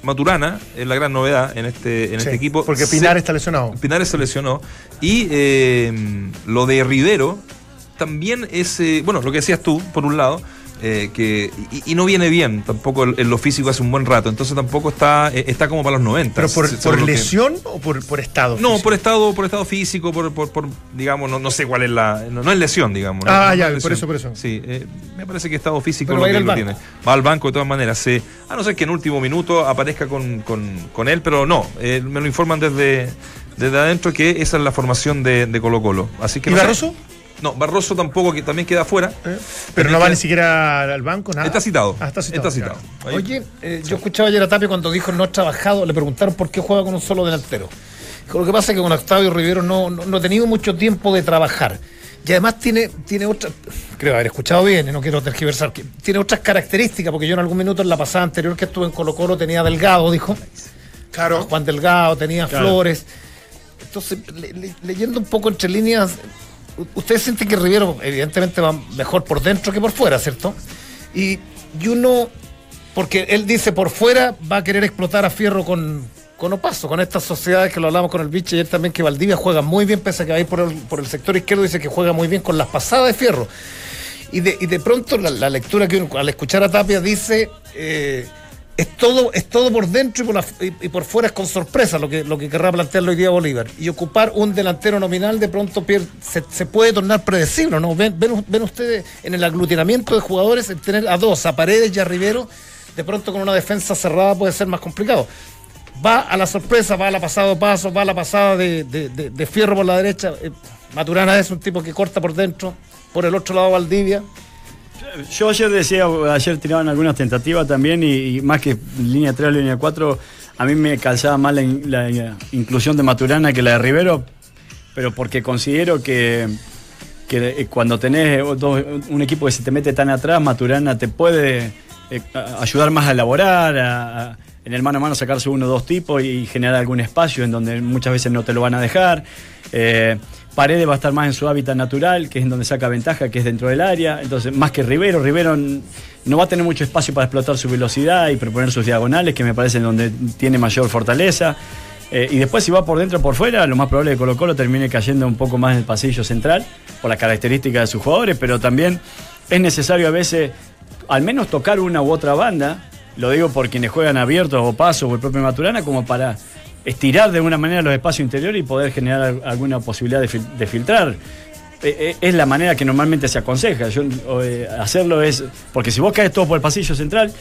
Maturana es la gran novedad en este, en este equipo. Porque Pinar está lesionado. Pinar se lesionó. Y eh, lo de Rivero también es, eh, bueno, lo que decías tú, por un lado, eh, que y, no viene bien tampoco en lo físico hace un buen rato entonces tampoco está eh, está como para los 90 pero por, lesión o por, por estado no por estado por estado físico por, por, digamos no, no, sé cuál es la no, es lesión digamos ah ya por eso por eso. Sí eh, me parece que estado físico lo que lo tiene. Va al banco de todas maneras sí. a no ser que en último minuto aparezca con, con, él pero no me lo informan desde desde adentro que esa es la formación de, de Colo Colo así que ¿Y Barroso? No, Barroso tampoco, que también queda fuera. Eh, pero no va ni siquiera al banco, nada. Está citado. Ah, está citado. Está citado. Ahí. Oye, eh, yo escuchaba ayer a Tapia cuando dijo no ha trabajado, le preguntaron por qué juega con un solo delantero. Dijo, lo que pasa es que con Octavio Rivero no, no, no ha tenido mucho tiempo de trabajar. Y además tiene, tiene otras, creo haber escuchado bien, y no quiero tergiversar, que tiene otras características, porque yo en algún minuto en la pasada anterior que estuve en Colo Colo tenía Delgado, dijo. Claro. Juan Delgado, tenía Claro. Flores. Entonces, le- le- leyendo un poco entre líneas, ustedes sienten que Rivero evidentemente va mejor por dentro que por fuera, ¿cierto? Y, uno, porque él dice por fuera va a querer explotar a Fierro con, con Opaso, con estas sociedades que lo hablamos con el bicho ayer también, que Valdivia juega muy bien, pese a que va por el, por el sector izquierdo, dice que juega muy bien con las pasadas de Fierro. Y de, y de pronto la, la lectura que uno al escuchar a Tapia dice eh, es todo, es todo por dentro y por, la- y- y por fuera es con sorpresa lo que, lo que querrá plantearlo hoy día Bolívar. Y ocupar un delantero nominal de pronto pier- se, puede tornar predecible, ¿no? ¿Ven, ven, ustedes en el aglutinamiento de jugadores el tener a dos, a Paredes y a Rivero, de pronto con una defensa cerrada puede ser más complicado. Va a la sorpresa, va a la pasada de paso, va a la pasada de- de Fierro por la derecha. Eh, Maturana es un tipo que corta por dentro, por el otro lado Valdivia. Yo ayer decía, ayer tiraban algunas tentativas también y, más que línea 3 o línea 4, a mí me calzaba más la, in- la inclusión de Maturana que la de Rivero, pero porque considero que, que eh, cuando tenés un equipo que se te mete tan atrás, Maturana te puede eh, ayudar más a elaborar, a- a- en el mano a mano sacarse uno o dos tipos y generar algún espacio en donde muchas veces no te lo van a dejar. Eh, Paredes va a estar más en su hábitat natural, que es en donde saca ventaja, que es dentro del área. Entonces, más que Rivero, Rivero no va a tener mucho espacio para explotar su velocidad y proponer sus diagonales, que me parece donde tiene mayor fortaleza. Eh, y después, si va por dentro o por fuera, lo más probable es que Colo Colo termine cayendo un poco más en el pasillo central, por las características de sus jugadores, pero también es necesario a veces al menos tocar una u otra banda, lo digo por quienes juegan abiertos o pasos o el propio Maturana, como para estirar de alguna manera los espacios interiores y poder generar al- alguna posibilidad de, fil- de filtrar. Eh, eh, es la manera que normalmente se aconseja. Yo, eh, hacerlo es. Porque si vos caes todo por el pasillo central,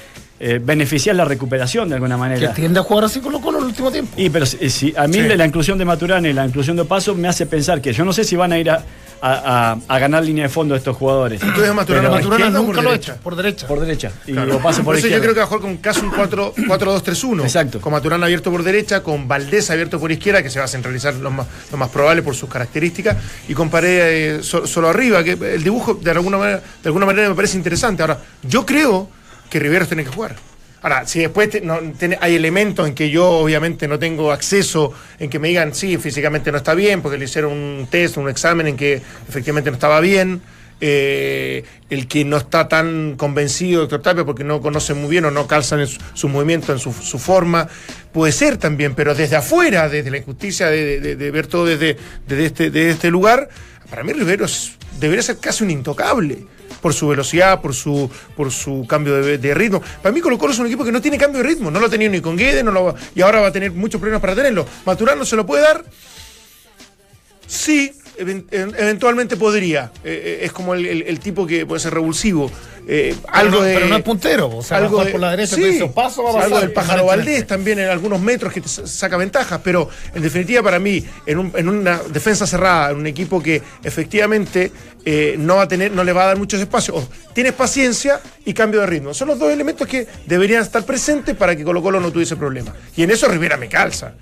beneficias la recuperación de alguna Que manera. tiende a jugar así con Colo en el último tiempo. Y pero si, si- a mí Sí. la inclusión de Maturana y la inclusión de Paso me hace pensar que yo no sé si van a ir a, a- a- a ganar línea de fondo estos jugadores. Entonces Maturana, Pero- Maturana izquierda o nunca por lo ha derecha? hecho, por derecha. por derecha. Y Claro. o Paso por Por eso yo izquierda. creo que va a jugar con casi un 4 4-2-3-1. Exacto. Con Maturana abierto por derecha, con Valdés abierto por izquierda, que se va a centralizar lo más, lo más probable por sus características, y con Paredes eh, so- solo arriba, que el dibujo de alguna manera, de alguna manera me parece interesante. Ahora, yo creo que Riveros tiene que jugar. Ahora, si después te- no, hay elementos en que yo obviamente no tengo acceso, en que me digan, sí, físicamente no está bien, porque le hicieron un test, un examen en que efectivamente no estaba bien, eh, el que no está tan convencido, doctor Tapia, porque no conoce muy bien o no calzan en su, movimiento, en su, su forma, puede ser también, pero desde afuera, desde la injusticia de, ver todo desde, este, desde este lugar, para mí Rivero debería ser casi un intocable por su velocidad, por su, por su cambio de, ritmo. Para mí Colo Colo es un equipo que no tiene cambio de ritmo, no lo ha tenido ni con Guedes, no lo y ahora va a tener muchos problemas para tenerlo. Maturano se lo puede dar, Sí, eventualmente podría. Eh, eh, es como el, el- el tipo que puede ser revulsivo. Eh, Pero algo no- de, pero no es puntero, o sea, va a jugar por la derecha, sí, paso, va a pasar. algo del pájaro. Valdés también en algunos metros que te sa- saca ventajas, pero en definitiva para mí, en, un- en una defensa cerrada, en un equipo que efectivamente eh, no va a tener, no le va a dar muchos espacios, o tienes paciencia y cambio de ritmo. Son los dos elementos que deberían estar presentes para que Colo Colo no tuviese problemas. Y en eso Rivera me calza.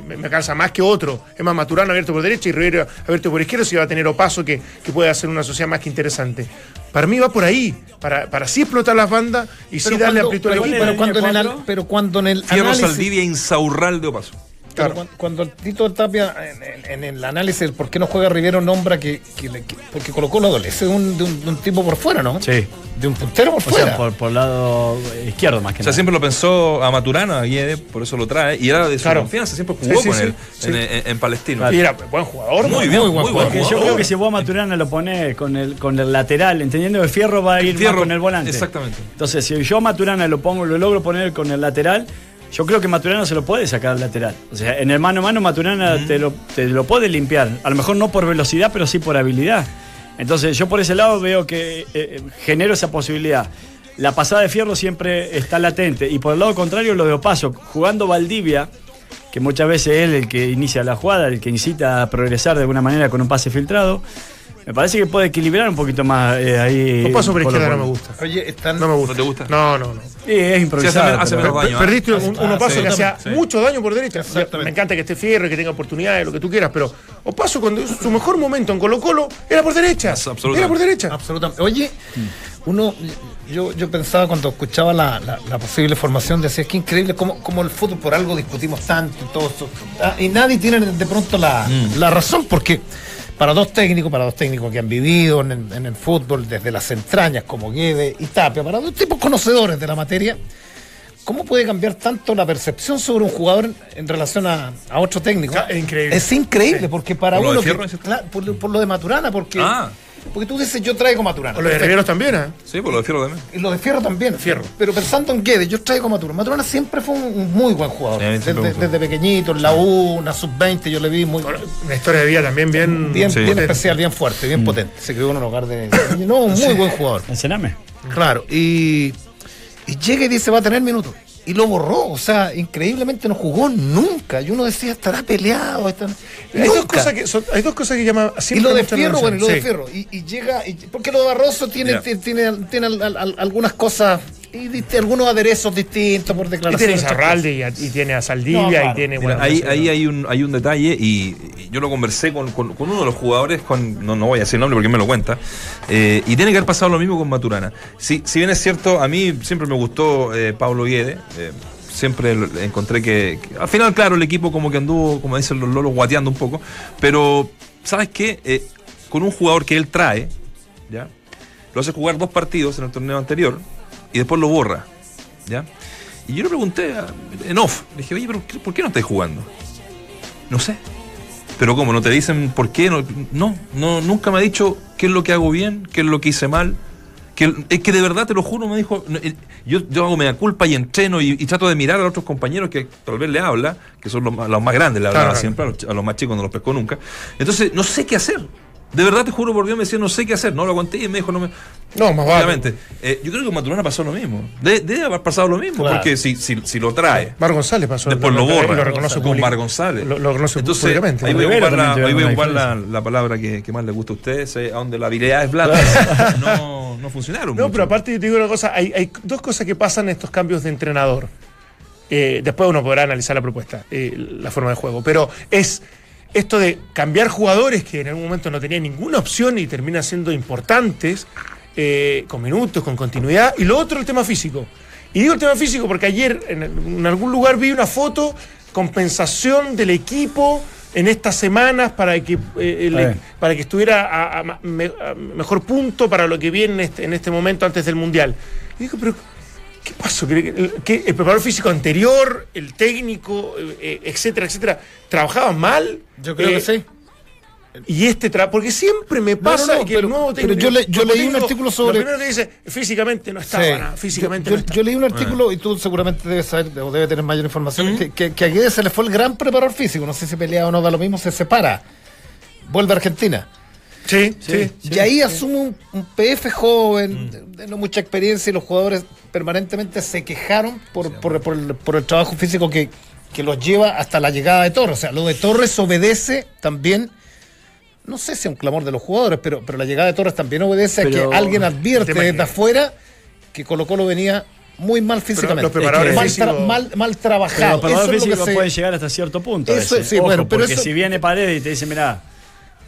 Me, me calza más que otro. Es más, Maturano abierto por derecha y Rivera abierto por izquierda, si va a tener Opaso que, que puede hacer una sociedad más que interesante. Para mí va por ahí, para, para sí explotar las bandas y sí Pero darle cuando- amplitud al pero, equipo. pero cuando en el, pero cuando en el Fierro análisis, Saldivia Insaurral de Opaso. Claro. cuando, cuando el Tito Tapia en, en- en el análisis del por qué no juega Rivero nombra que, que le- que- porque colocó lo adolece de un, de, un, de un tipo por fuera, ¿no? Sí. De un puntero por O fuera. sea, por, por lado izquierdo más que O sea, nada. siempre lo pensó a Maturana, a Guede, por eso lo trae. Y era de su Claro. confianza, siempre jugó Sí, sí, con sí, él sí. En, en- en Palestino. Y era buen jugador. Muy bien, muy buen buen jugador. Porque yo creo que si vos a Maturana lo ponés con el, con el lateral, entendiendo que Fierro va a ir más Fierro, con el volante. exactamente. Entonces, si yo a Maturana lo pongo, lo logro poner con el lateral, yo creo que Maturana se lo puede sacar al lateral. O sea, en el mano a mano Maturana te, lo, te lo puede limpiar. A lo mejor no por velocidad, pero sí por habilidad. Entonces, yo por ese lado veo que eh, eh, genero esa posibilidad. La pasada de Fierro siempre está latente. Y por el lado contrario, lo de Opaso. Jugando Valdivia, que muchas veces es él el que inicia la jugada, el que incita a progresar de alguna manera con un pase filtrado. Me parece que puede equilibrar un poquito más eh, ahí. Por Colo izquierda no me gusta. Oye, están. No me gusta. ¿No te gusta? No, no, no. Sí, es Sí, improvisado. hace- hace pero- menos daño, ¿eh? Perdiste un, unos pasos que hacía sí. mucho daño por derecha. Me encanta que esté Fierro y que tenga oportunidades, lo que tú quieras, pero Opaso cuando su mejor momento en Colo Colo era por derecha. Absolutamente. Era por derecha. Absolutamente. Oye, uno, yo, yo pensaba cuando escuchaba la, la- la posible formación, decía, que increíble cómo, cómo el fútbol por algo discutimos tanto y todo eso. Ah, Y nadie tiene de pronto la, la razón, porque para dos técnicos, para dos técnicos que han vivido en, el- en el fútbol desde las entrañas, como Guede y Tapia, para dos tipos conocedores de la materia, ¿cómo puede cambiar tanto la percepción sobre un jugador en, en relación a, a otro técnico? Es increíble. Es increíble, porque para ¿Por lo de uno... que- claro, por lo de Maturana, porque... Ah. Porque tú dices, yo traigo Maturana. O lo de. Riveros también, ¿eh? Sí, por lo de Fierro también. Y lo de Fierro también. Fierro. Pero pensando en Guedes, yo traigo Maturana. Maturana siempre fue un, un muy buen jugador. Sí, desde, pequeñito, en la U, una sub-20, yo le vi muy Una historia de vida también bien. bien, Sí. bien especial, bien fuerte, bien potente. Se quedó en un hogar de. No, un muy buen jugador. Sename. Claro. Y, y llega y dice, va a tener minutos. Y lo borró. O sea, increíblemente no jugó nunca. Y uno decía, estará peleado. estará- Hay dos, cosas que son- hay dos cosas que llaman Y siempre lo de Fierro, bueno, y lo de atención. Fierro. Y, y llega, y- porque lo de Barroso tiene, tiene, tiene al- al- al- algunas cosas, y algunos aderezos distintos por Sí. Y tiene a Zarralde y, a- y tiene a Saldivia No, claro. y tiene. Mira, ahí, no sé, ahí ¿no? hay un, hay un detalle y, y yo lo conversé con, con- con uno de los jugadores, con, no, no voy a decir el nombre porque él me lo cuenta, eh, y tiene que haber pasado lo mismo con Maturana. Si, si bien es cierto, a mí siempre me gustó eh, Pablo Guede, eh, siempre encontré que, que al final, claro, el equipo como que anduvo, como dicen los lolos, guateando un poco, pero ¿sabes qué? Eh, con un jugador que él trae, ¿ya? Lo hace jugar dos partidos en el torneo anterior y después lo borra, ¿ya? Y yo le pregunté a- en off, le dije, oye, pero ¿qué- ¿por qué no estáis jugando? No sé. Pero ¿cómo? ¿No te dicen por qué? No, no, no, nunca me ha dicho qué es lo que hago bien, qué es lo que hice mal. Que, es que de verdad, te lo juro, me dijo, yo, yo hago media culpa y entreno y, y trato de mirar a los otros compañeros que tal vez le habla, que son los, más- los más grandes, le hablaba Claro. siempre, a los, ch- a los más chicos no los pescó nunca. Entonces, no sé qué hacer. De verdad, te juro por Dios, me decía, no sé qué hacer. No lo conté y me dijo, no me... No, más vale. Eh, yo creo que con Maturana pasó lo mismo. De- debe haber pasado lo mismo, Claro. porque si, si, si lo trae, Mar González pasó. después lo borra, Lo reconoce con Mar González. Lo, lo reconoce Entonces, públicamente. ahí voy a ocupar, la, también ahí voy a tiene ocupar una la, la palabra que, que más le gusta a ustedes, eh, donde la habilidad es blanda. [LAUGHS] no, no funcionaron. No, mucho. pero aparte te digo una cosa, hay, hay dos cosas que pasan en estos cambios de entrenador. Eh, después uno podrá analizar la propuesta, eh, la forma de juego, pero es esto de cambiar jugadores que en algún momento no tenían ninguna opción y terminan siendo importantes, eh, con minutos, con continuidad, y lo otro el tema físico. Y digo el tema físico porque ayer en, en algún lugar vi una foto, compensación del equipo en estas semanas para que, eh, bien. para que estuviera a, a ma- me- a mejor punto para lo que viene en este, en este momento antes del Mundial. Y digo, pero ¿qué pasó? ¿Que, el, que el preparador físico anterior, el técnico, eh, etcétera, etcétera, trabajaban mal? Yo creo Eh, que sí. Y este tra porque siempre me pasa no, no, que pero- el nuevo pero técnico. yo le- yo leí un artículo sobre- Lo primero que dice, físicamente no estaba, Sí. nada, físicamente yo, no leí un artículo, y tú seguramente debes saber, o debes tener mayor información, que, que, que a Guedes se le fue el gran preparador físico, no sé si pelea o no, da lo mismo, se separa, vuelve a Argentina. Sí, sí. y ahí asume un, un PF joven, de, de no mucha experiencia, y los jugadores permanentemente se quejaron por, por, por el, por el trabajo físico que, que los lleva hasta la llegada de Torres. O sea, lo de Torres obedece también, no sé si a un clamor de los jugadores, pero, pero la llegada de Torres también obedece a Pero- que alguien advierte desde afuera que Colo Colo venía muy mal físicamente. los preparadores mal, físicos- mal, mal Pero trabajado. el preparador Eso es lo físico que se- puede llegar hasta cierto punto. a Eso, sí, Ojo, bueno, pero porque eso- si viene Paredes y te dice, mira.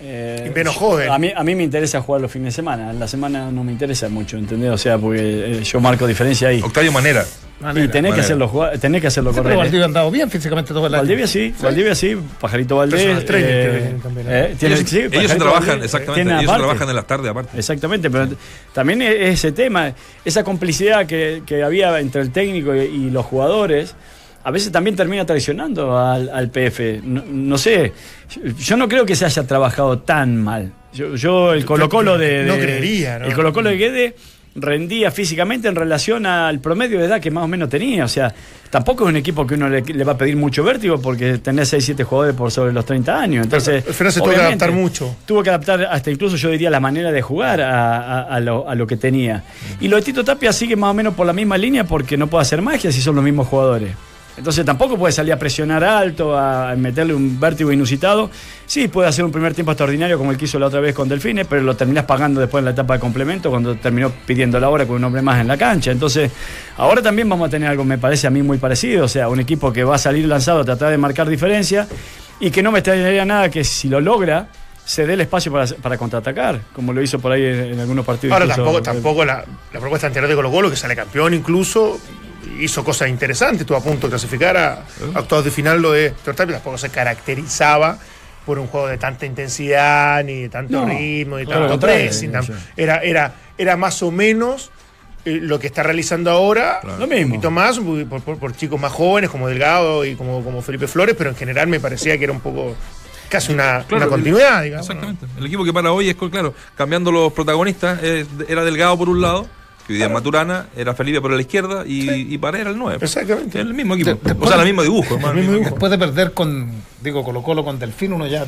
Eh, Menos joven. A mí, a mí me interesa jugar los fines de semana. En la semana no me interesa mucho, ¿entendés? O sea, porque eh, yo marco diferencia ahí. Octavio Manera. y tenés que, manera. hacerlo, jugar- tenés que hacerlo Sí, pero correr. ¿eh? Valdivia ha andado bien físicamente todo el año. Valdivia sí, Valdivia sí, Pajarito Valdés. Eh, que también, ¿eh? eh, tiene- ellos sí, ellos se trabajan, Valdés, exactamente. Ellos aparte. trabajan en las tardes aparte. Exactamente, pero t- también ese tema, esa complicidad que, que había entre el técnico y, y los jugadores, a veces también termina traicionando al, al PF. No, no sé, yo- no creo que se haya trabajado tan mal. Yo, yo el Colo Colo de, No creería, ¿no? El Colo Colo de Guede rendía físicamente en relación al promedio de edad que más o menos tenía. O sea, tampoco es un equipo que uno le, le va a pedir mucho vértigo porque tenés 6, 7 jugadores por sobre los 30 años. Entonces, se tuvo que adaptar mucho. Tuvo que adaptar hasta incluso yo diría la manera de jugar a, a- a lo, a lo que tenía. Y lo de Tito Tapia sigue más o menos por la misma línea porque no puede hacer magia si son los mismos jugadores. Entonces tampoco puede salir a presionar alto, a meterle un vértigo inusitado. Sí, puede hacer un primer tiempo extraordinario como el que hizo la otra vez con Delfines, pero lo terminás pagando después en la etapa de complemento cuando terminó pidiendo la hora con un hombre más en la cancha. Entonces, ahora también vamos a tener algo, me parece a mí muy parecido, o sea, un equipo que va a salir lanzado a tratar de marcar diferencia y que no me extrañaría nada que si lo logra, se dé el espacio para, contraatacar, como lo hizo por ahí en, algunos partidos. Ahora tampoco, tampoco la, propuesta anterior de Colo Colo, que sale campeón incluso, hizo cosas interesantes, estuvo a punto de clasificar a, octavos de final lo de tampoco se caracterizaba por un juego de tanta intensidad, ni de tanto ritmo, ni tanto pressing. Era, era, era más o menos eh, lo que está realizando ahora, lo mismo. un poquito más, por, chicos más jóvenes como Delgado y como, como Felipe Flores, pero en general me parecía que era un poco casi una, continuidad, digamos. Exactamente. El equipo que para hoy es, claro, cambiando los protagonistas, era Delgado por un lado. Que hoy día Maturana, era Felipe por la izquierda y, para era el 9. Exactamente. El mismo equipo. o sea, el mismo dibujo. Después de perder con, digo, Colo Colo con Delfín, uno ya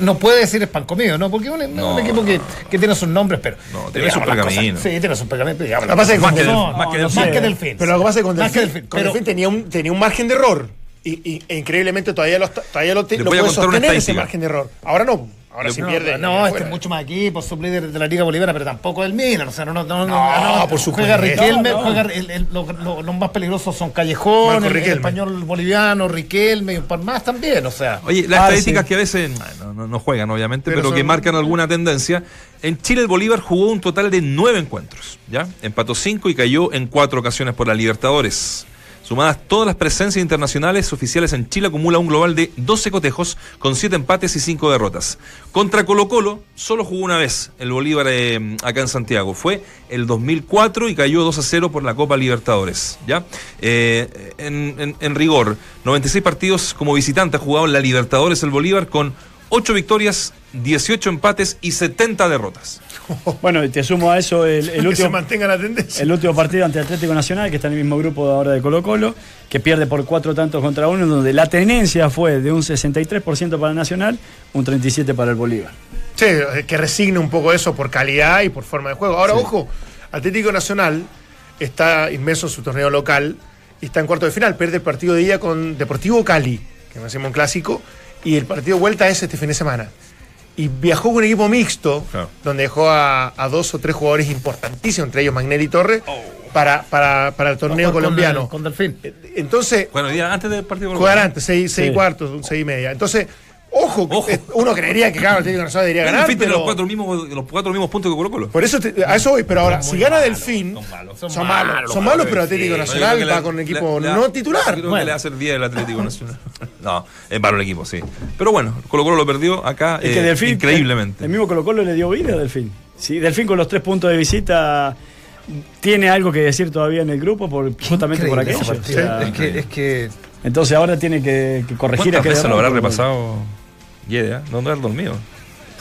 no, puede decir es pan comido, ¿no? Porque es un, equipo que, que, tiene sus nombres, pero. No, tiene sus pergaminos. Sí, tiene sus pergaminos. Más, que, Delfín. Pero lo que pasa es que con Delfín, con Delfín tenía, un, tenía un margen de error. Y, e increíblemente todavía lo, todavía lo, lo puede sostener ese margen de error. Ahora no. Ahora sí pierde. No, este es mucho más equipo, su líder de la Liga Boliviana, pero tampoco el Milan. O sea, no, no, no, no, por supuesto. Juega Riquelme, juega el, los más peligrosos son Callejón, el, español boliviano, Riquelme y un par más también. O sea. Oye, las estadísticas que a veces no, juegan, obviamente, pero, que marcan alguna tendencia. En Chile el Bolívar jugó un total de nueve encuentros, ¿ya? Empató cinco y cayó en cuatro ocasiones por la Libertadores. Sumadas todas las presencias internacionales oficiales en Chile, acumula un global de 12 cotejos con 7 empates y 5 derrotas. Contra Colo Colo solo jugó una vez el Bolívar eh, acá en Santiago. Fue el 2004 y cayó 2 a 0 por la Copa Libertadores. ¿ya? Eh, en, rigor, 96 partidos como visitante ha jugado la Libertadores el Bolívar con 8 victorias, 18 empates y 70 derrotas. [LAUGHS] Bueno, te sumo a eso el, último. [LAUGHS] Que se mantenga la tendencia. El último partido ante Atlético Nacional, que está en el mismo grupo ahora de Colo-Colo, que pierde por cuatro tantos contra uno, donde la tenencia fue de un 63% para el Nacional, un 37% para el Bolívar. Sí, que resigne un poco eso por calidad y por forma de juego. Ahora, ojo, Atlético Nacional está inmenso en su torneo local y está en cuarto de final. Pierde el partido de día con Deportivo Cali, que me hacemos un clásico, y el partido vuelta es este fin de semana y viajó con un equipo mixto, donde dejó a, dos o tres jugadores importantísimos, entre ellos Magnelli Torres, oh. para, para, para, el torneo colombiano. Con, Delfín. Entonces. Bueno, antes del partido Jugar antes, seis, seis cuartos, seis y media. Entonces, Ojo, uno creería que claro, el Atlético Nacional debería ganar. Pero... los, cuatro mismos, los cuatro mismos puntos que Colo Colo. Por eso, a eso voy. Pero ahora, si gana Delfín, son malos. Son malos, son malos pero Atlético Nacional va con un equipo no titular. Creo que le hace el Atlético Nacional. no, es malo el equipo, sí. Pero bueno, Colo Colo lo perdió acá eh, increíblemente. El, mismo Colo Colo le dio vida a Delfín. Sí, Delfín con los tres puntos de visita tiene algo que decir todavía en el grupo por, justamente por aquello. es, que, es que. Entonces ahora tiene que, corregir ¿Cuántas veces lo habrá repasado? Yeah, no, no dormido.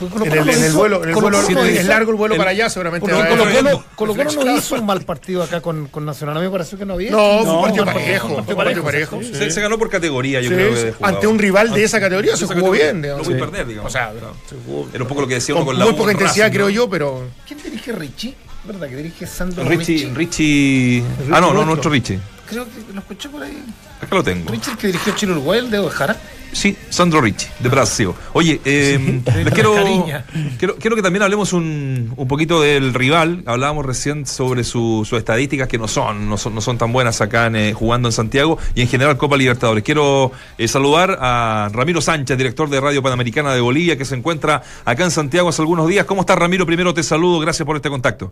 En el, en el, vuelo, en el vuelo es largo el vuelo para allá, seguramente. Colo Colo no hizo un mal partido acá con, con Nacional. A mí me pareció que no había. No, fue un partido parejo. parejo. Se, ganó por categoría, yo creo. Que Ante un rival de esa categoría se jugó bien. No voy a perder, digamos. O sea, era un poco lo que decía uno con la Muy poca intensidad, creo yo, pero. ¿Quién dirige Richie? ¿Verdad? Que dirige Sandro Richie. Richie. Ah, no, no, nuestro Richie. Creo que lo escuché por ahí. Acá lo tengo. Richie, que dirigió Chile Uruguay, el de Ojara. Sí, Sandro Ricci, de Brasil. Oye, eh, quiero, quiero, que también hablemos un, un, poquito del rival. Hablábamos recién sobre sus estadísticas que no son, no son, no son tan buenas acá en, eh, jugando en Santiago y en general Copa Libertadores. Quiero eh, saludar a Ramiro Sánchez, director de Radio Panamericana de Bolivia, que se encuentra acá en Santiago hace algunos días. ¿Cómo estás, Ramiro? Primero te saludo, gracias por este contacto.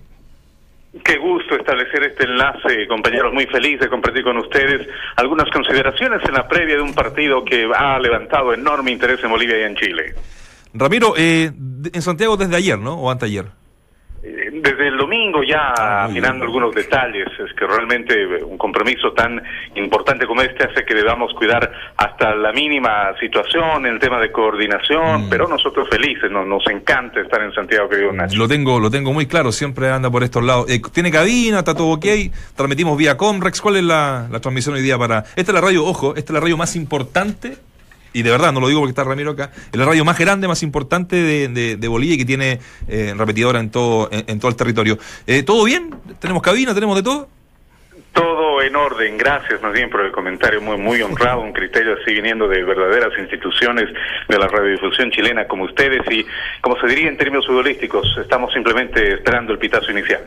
Qué gusto establecer este enlace, compañeros, muy feliz de compartir con ustedes algunas consideraciones en la previa de un partido que ha levantado enorme interés en Bolivia y en Chile. Ramiro, eh, en Santiago desde ayer, ¿no? ¿O anteayer? Domingo ya ah, afinando algunos detalles, es que realmente un compromiso tan importante como este hace que debamos cuidar hasta la mínima situación, el tema de coordinación, mm. pero nosotros felices, nos, nos encanta estar en Santiago, querido Nacho. Lo tengo, lo tengo muy claro, siempre anda por estos lados. Eh, tiene cabina, está todo ok, transmitimos vía Comrex, ¿cuál es la, la transmisión hoy día para...? Esta es la radio, ojo, esta es la radio más importante y de verdad, no lo digo porque está Ramiro acá, es la radio más grande, más importante de, de, Bolivia y que tiene eh, repetidora en todo, en, todo el territorio. Eh, ¿Todo bien? ¿Tenemos cabina? ¿Tenemos de todo? Todo en orden, gracias más bien por el comentario muy muy [LAUGHS] honrado, un criterio así viniendo de verdaderas instituciones de la radiodifusión chilena como ustedes y como se diría en términos futbolísticos, estamos simplemente esperando el pitazo inicial.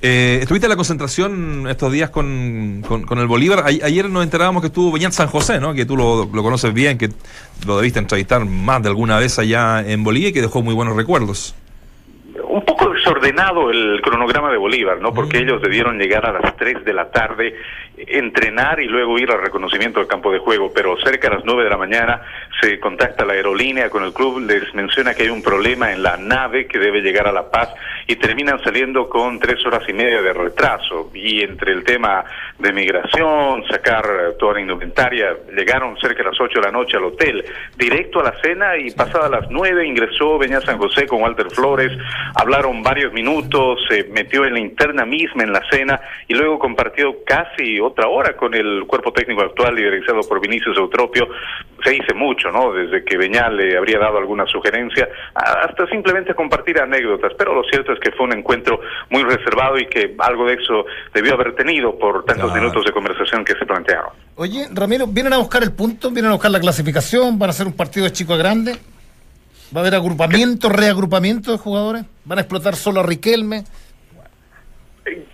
Eh, estuviste en la concentración estos días con, con, el Bolívar. ayer nos enterábamos que estuvo Beñat San José, ¿no? Que tú lo, conoces bien, que lo debiste entrevistar más de alguna vez allá en Bolivia y que dejó muy buenos recuerdos un poco desordenado el cronograma de Bolívar, ¿no? Porque ellos debieron llegar a las 3 de la tarde, entrenar y luego ir al reconocimiento del campo de juego, pero cerca a las 9 de la mañana se contacta la aerolínea con el club, les menciona que hay un problema en la nave que debe llegar a La Paz y terminan saliendo con tres horas y media de retraso. Y entre el tema de migración, sacar toda la indumentaria, llegaron cerca de las 8 de la noche al hotel, directo a la cena y pasadas las 9 ingresó Beñá San José con Walter Flores, hablaron varios minutos, se metió en la interna misma en la cena y luego compartió casi otra hora con el cuerpo técnico actual liderizado por Vinicius Eutropio. Se dice mucho, ¿no? Desde que Beñal le habría dado alguna sugerencia hasta simplemente compartir anécdotas, pero lo cierto es que fue un encuentro muy reservado y que algo de eso debió haber tenido por tantos minutos de conversación que se plantearon. Oye, Ramiro, ¿vienen a buscar el punto? ¿Vienen a buscar la clasificación? ¿Van a hacer un partido de chico a grande? ¿Va a haber agrupamiento, reagrupamiento de jugadores? ¿Van a explotar solo a Riquelme?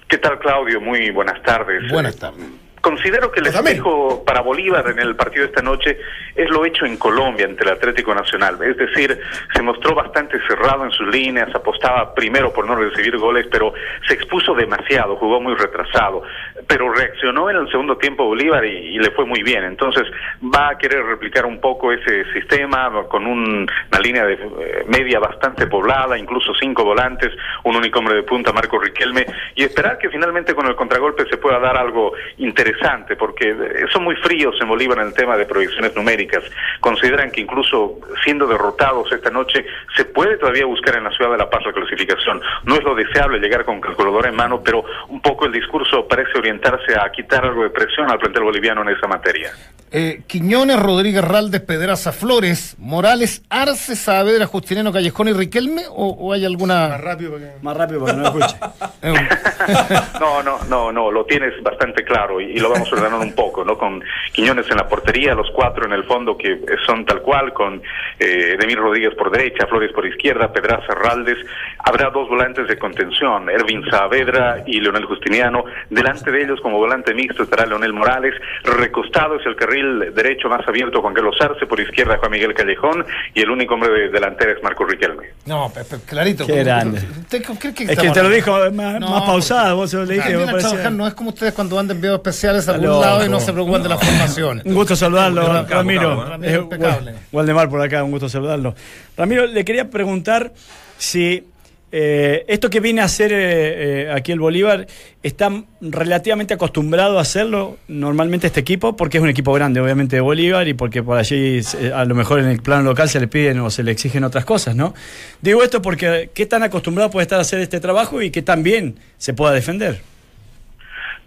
¿Qué tal, Claudio? Muy buenas tardes. Buenas tardes. Considero que el espejo para Bolívar en el partido de esta noche es lo hecho en Colombia ante el Atlético Nacional. Es decir, se mostró bastante cerrado en sus líneas, apostaba primero por no recibir goles, pero se expuso demasiado, jugó muy retrasado. Pero reaccionó en el segundo tiempo Bolívar y, le fue muy bien. Entonces va a querer replicar un poco ese sistema con una línea de eh, media bastante poblada, incluso cinco volantes, un único hombre de punta, Marco Riquelme, y esperar que finalmente con el contragolpe se pueda dar algo interesante interesante porque son muy fríos en Bolívar en el tema de proyecciones numéricas. Consideran que incluso siendo derrotados esta noche se puede todavía buscar en la ciudad de La Paz la clasificación. No es lo deseable llegar con calculadora en mano, pero un poco el discurso parece orientarse a quitar algo de presión al plantel boliviano en esa materia. Eh, Quiñones, Rodríguez Raldes, Pedraza Flores, Morales, Arce, Saavedra, Justineno, Callejón y Riquelme, o, hay alguna. Más rápido para que, Más rápido para que no escuche. [LAUGHS] [LAUGHS] no, no, no, no, lo tienes bastante claro y, lo vamos a ordenar un poco, ¿no? Con Quiñones en la portería, los cuatro en el fondo que son tal cual, con eh, Demir Rodríguez por derecha, Flores por izquierda, Pedraza Raldes. Habrá dos volantes de contención, Ervin Saavedra y Leonel Justiniano. Delante de ellos, como volante mixto, estará Leonel Morales. Recostado es el carril derecho más abierto Juan Carlos Arce, por izquierda Juan Miguel Callejón y el único hombre de delantera es Marco Riquelme. No, clarito. Qué grande. que es que te lo dijo más, pausado, vos se lo dije. no es como ustedes cuando andan videos a algún lado y no se preocupan de las formaciones. Un gusto saludarlo, Ramiro. Waldemar por acá, un gusto saludarlo. Ramiro, le quería preguntar si eh, esto que viene a hacer eh, eh, aquí el Bolívar, ¿está relativamente acostumbrado a hacerlo normalmente este equipo? Porque es un equipo grande, obviamente, de Bolívar y porque por allí a lo mejor en el plano local se le piden o se le exigen otras cosas, ¿no? Digo esto porque ¿qué tan acostumbrado puede estar a hacer este trabajo y que tan bien se pueda defender?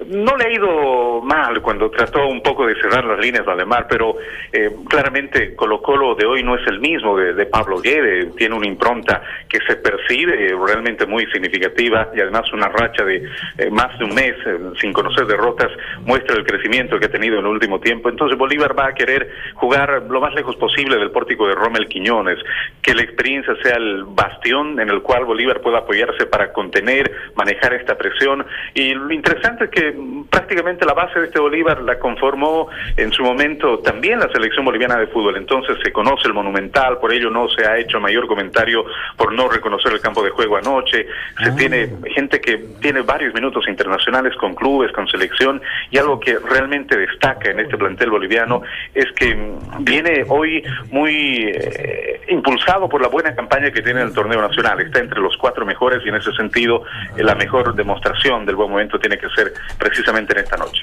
No le ha ido mal cuando trató un poco de cerrar las líneas de Alemar, pero eh, claramente Colo Colo de hoy no es el mismo de, Pablo Guede, tiene una impronta que se percibe realmente muy significativa y además una racha de eh, más de un mes eh, sin conocer derrotas muestra el crecimiento que ha tenido en el último tiempo. Entonces Bolívar va a querer jugar lo más lejos posible del pórtico de Rommel Quiñones, que la experiencia sea el bastión en el cual Bolívar pueda apoyarse para contener, manejar esta presión. Y lo interesante es que prácticamente la base de este Bolívar la conformó en su momento también la selección boliviana de fútbol. Entonces se conoce el Monumental, por ello no se ha hecho mayor comentario por no reconocer el campo de juego anoche. Se ah. tiene gente que tiene varios minutos internacionales con clubes, con selección, y algo que realmente destaca en este plantel boliviano es que viene hoy muy eh, impulsado por la buena campaña que tiene el torneo nacional. Está entre los cuatro mejores y en ese sentido eh, la mejor demostración del buen momento tiene que ser precisamente en esta noche.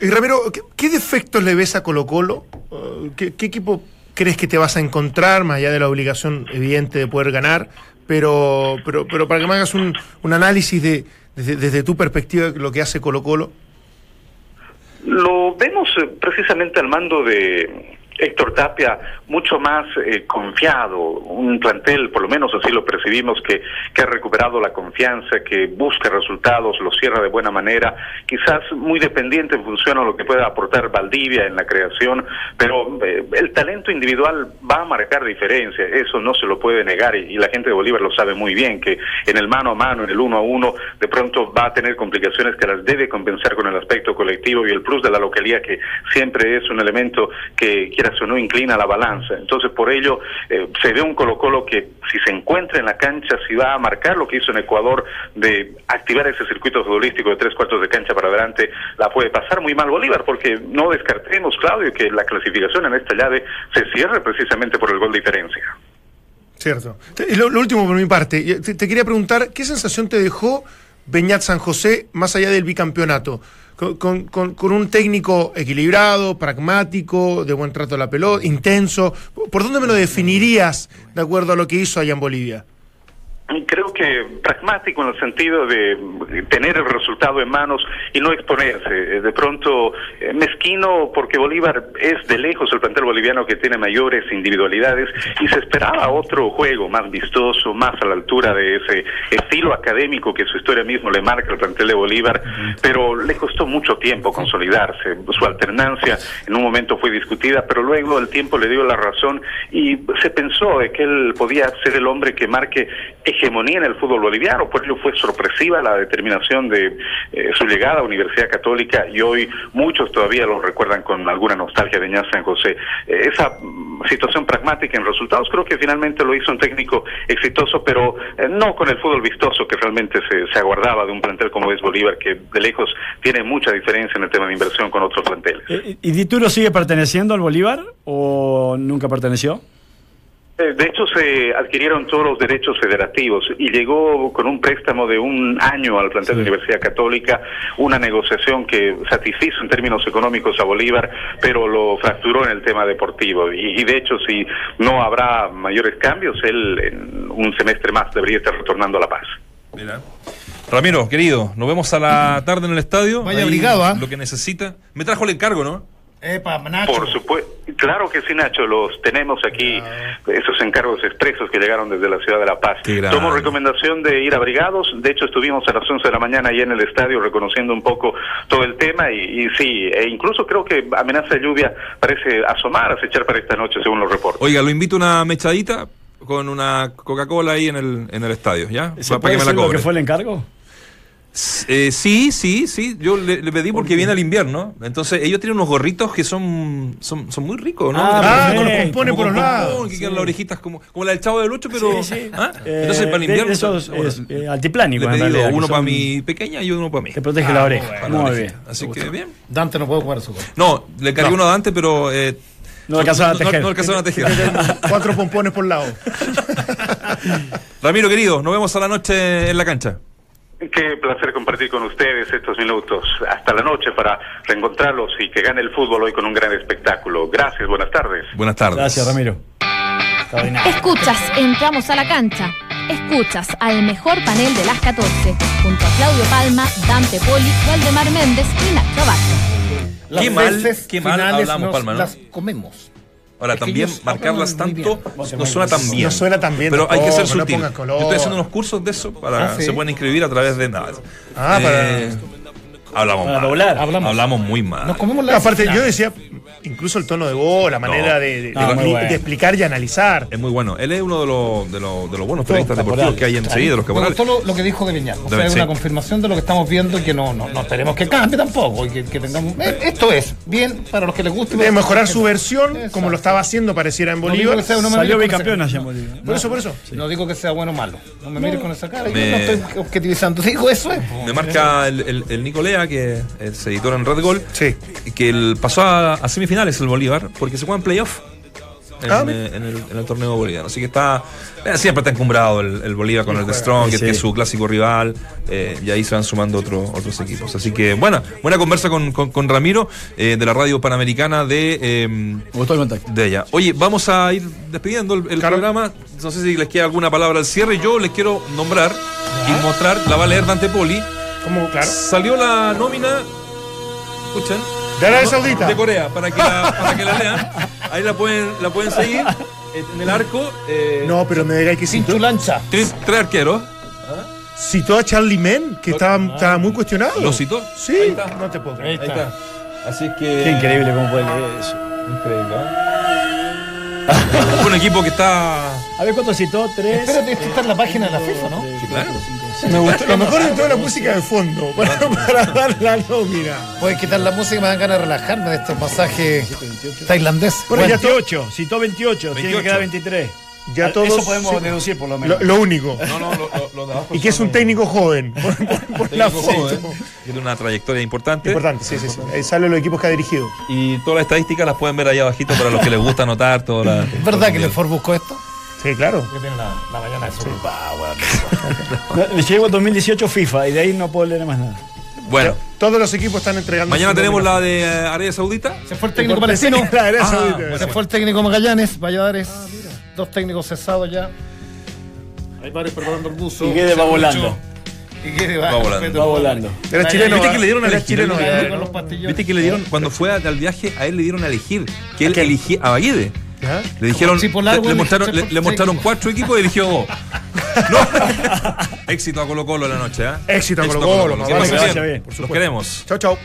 Y Ramiro, ¿qué, defectos le ves a Colo Colo? Uh, ¿Qué, equipo crees que te vas a encontrar, más allá de la obligación evidente de poder ganar? Pero, pero, pero para que me hagas un, un análisis de, desde, tu perspectiva de lo que hace Colo Colo. Lo vemos eh, precisamente al mando de Héctor Tapia mucho más eh, confiado, un plantel, por lo menos así lo percibimos, que, que ha recuperado la confianza, que busca resultados, lo cierra de buena manera, quizás muy dependiente en función a lo que pueda aportar Valdivia en la creación, pero eh, el talento individual va a marcar diferencia, eso no se lo puede negar y, la gente de Bolívar lo sabe muy bien, que en el mano a mano, en el uno a uno, de pronto va a tener complicaciones que las debe compensar con el aspecto colectivo y el plus de la localidad que siempre es un elemento que quiera o no inclina la balanza. Entonces, por ello, eh, se ve un Colo-Colo que si se encuentra en la cancha, si va a marcar lo que hizo en Ecuador de activar ese circuito futbolístico de tres cuartos de cancha para adelante, la puede pasar muy mal Bolívar, porque no descartemos, Claudio, que la clasificación en esta llave se cierre precisamente por el gol de diferencia. Cierto. Lo, lo último por mi parte, te, te, quería preguntar, ¿qué sensación te dejó Beñat San José más allá del bicampeonato? Con, con, un técnico equilibrado, pragmático, de buen trato a la pelota, intenso. ¿Por dónde me lo definirías de acuerdo a lo que hizo allá en Bolivia? Pragmático en el sentido de tener el resultado en manos y no exponerse. De pronto, mezquino porque Bolívar es de lejos el plantel boliviano que tiene mayores individualidades y se esperaba otro juego más vistoso, más a la altura de ese estilo académico que su historia mismo le marca al plantel de Bolívar, pero le costó mucho tiempo consolidarse. Su alternancia en un momento fue discutida, pero luego el tiempo le dio la razón y se pensó de que él podía ser el hombre que marque hegemonía en el fútbol boliviano, por ello fue sorpresiva la determinación de eh, su llegada a Universidad Católica y hoy muchos todavía lo recuerdan con alguna nostalgia de Ñaz San José. Eh, esa mm, situación pragmática en resultados creo que finalmente lo hizo un técnico exitoso, pero eh, no con el fútbol vistoso que realmente se, se aguardaba de un plantel como es Bolívar, que de lejos tiene mucha diferencia en el tema de inversión con otros planteles. ¿Y Dituro sigue perteneciendo al Bolívar o nunca perteneció? De hecho, se adquirieron todos los derechos federativos y llegó con un préstamo de un año al plantel sí. de Universidad Católica, una negociación que satisfizo en términos económicos a Bolívar, pero lo fracturó en el tema deportivo. Y, y de hecho, si no habrá mayores cambios, él en un semestre más debería estar retornando a La Paz. Mira. Ramiro, querido, nos vemos a la tarde en el estadio. Vaya obligado, ¿eh? Lo que necesita. Me trajo el encargo, ¿no? Epa, Nacho. Por supuesto, claro que sí, Nacho, los tenemos aquí, ah. esos encargos expresos que llegaron desde la ciudad de La Paz. Tomo recomendación de ir abrigados, de hecho estuvimos a las 11 de la mañana ahí en el estadio reconociendo un poco todo el tema y, y sí, e incluso creo que amenaza de lluvia parece asomar, acechar para esta noche según los reportes. Oiga, lo invito a una mechadita con una Coca-Cola ahí en el, en el estadio, ¿ya? ¿Se para que me la cobre. que fue el encargo? Eh, sí, sí, sí. Yo le, le pedí porque viene el invierno. Entonces, ellos tienen unos gorritos que son son, son muy ricos, ¿no? Ah, ah con los pompones por los lados. Que quedan las orejitas como, como la del chavo del 8, pero. Sí, sí. ¿ah? Eh, Entonces, para el invierno. Eso es, es eh, altiplánico. Le pedido uno para mi pequeña y uno para mí. Te protege ah, la oreja. Bueno, muy bien. Así que bien. Dante no puede jugar su No, le cargué no. uno a Dante, pero. Eh, no alcanzaron a tejer. No, no alcanzaron a tejer. [LAUGHS] Cuatro pompones por lado. Ramiro, querido, nos vemos a la noche en la cancha. Qué placer compartir con ustedes estos minutos hasta la noche para reencontrarlos y que gane el fútbol hoy con un gran espectáculo. Gracias, buenas tardes. Buenas tardes. Gracias, Ramiro. Escuchas, entramos a la cancha. Escuchas al mejor panel de las 14, junto a Claudio Palma, Dante Poli, Valdemar Méndez y Nacho Abad. Qué mal, qué mal hablamos, nos Palma, ¿no? Las comemos. Ahora, Es también ellos marcarlas tanto no suena tan bien. No suena tan bien Pero hay que ser tampoco, no sutil. Yo estoy haciendo unos cursos de eso para Ah, sí. se pueden inscribir a través de nada. Ah, Eh, hablamos Para mal. doblar. Hablamos. Hablamos muy mal. Nos comemos la Aparte, yo decía, incluso el tono de voz, la manera No. de, de- No, de- muy de bueno. explicar y analizar. Es muy bueno. Él es uno de los, de los, de los buenos periodistas deportivos que hay enseguida, de los Me caporales. gustó lo, lo que dijo de Viñal. O sea, Debe es una confirmación de lo que estamos viendo y que no, no, no tenemos que cambie tampoco. Y que, que tengamos. eh, Esto es bien para los que les guste. De mejorar su versión, Exacto. como lo estaba haciendo, pareciera en Bolívar. que sea- no me Salió bicampeón allá en Bolivia. Por eso, por eso. No digo que sea bueno o malo. No me mires con esa cara. Me- Yo no estoy objetivizando. Digo eso es. Me marca el, el, el Nicolea, que es editor en Red Gol, Sí. que el, pasó a, a semifinales el Bolívar, porque se juega en playoff. En, Ah, eh, en el, en el torneo boliviano. Así que está. eh, siempre está encumbrado el, el Bolívar con el de Strong, Sí, que es su clásico rival. eh, y ahí se van sumando otros otros equipos. Así que, buena, buena conversa con, con, con Ramiro, eh, de la radio panamericana de. eh, Me gustó el contacto. de ella. Oye, vamos a ir despidiendo el, el Claro. programa. No sé si les queda alguna palabra al cierre. Yo les quiero nombrar y mostrar, la va a leer Dante Poli. Como, claro. Salió la nómina, escuchen, De Arabia Saudita. de Corea, para que la, para que la lean. Ahí la pueden, la pueden seguir en el arco. eh, No, pero me digáis que Sin tu lancha. tres, tres arqueros. citó a Charlie Men, que estaba, estaba muy cuestionado. ¿Lo citó? Sí, Ahí está. no te puedo Ahí creer. Ahí está. está. Así es que. Qué increíble cómo puede leer eso. Increíble. ¿eh? [LAUGHS] Un equipo que está. A ver cuánto citó, tres. Espérate, esto está en la página de la FIFA, ¿no? Sí, claro. Me gustó. Lo mejor de toda la música de fondo, [LAUGHS] para, para dar la nómina. Puedes quitar la música y me dan ganas de relajarme de estos masajes tailandés. Bueno, ya 28, citó 28, tiene que 28. quedar 23. Ya Ah, todos- Eso podemos sí. deducir por lo menos. Lo, lo único. No, no, lo, lo- lo de abajo Y que es un técnico joven. [LAUGHS] Por, por- por la foto. joven, Tiene una trayectoria importante. Importante, sí, sí, sí. Ahí salen los equipos que ha dirigido. Y todas las estadísticas las pueden ver ahí abajito para los que les gusta anotar todas las. ¿Es verdad que Lefort buscó esto? Sí, claro. Que tiene la, la mañana de su No, [LAUGHS] Le llevo 2018 FIFA y de ahí no puedo leer más nada. Bueno, Todos los equipos están entregando. mañana tenemos la de eh, Arabia Saudita. Se fue el técnico palestino. [LAUGHS] La Arabia Ah, Saudita. Se fue el técnico Magallanes, Valladares. Dos técnicos cesados ya. Hay varios preparando el buzo. Y quede va volando. Y quede Va volando. Va volando. Era chileno. ¿Viste ¿va? que le dieron pastillones. Viste que le dieron, cuando fue al viaje, a él le dieron a elegir. Que él elegía a Baguide. ¿Ya? Le dijeron, si por largo le, mostraron, le, le cuatro equipos y eligió dos. [LAUGHS] No. [LAUGHS] Éxito a Colo Colo la noche, ¿eh? Éxito a vaya bien. bien. Los queremos. Chau, chau.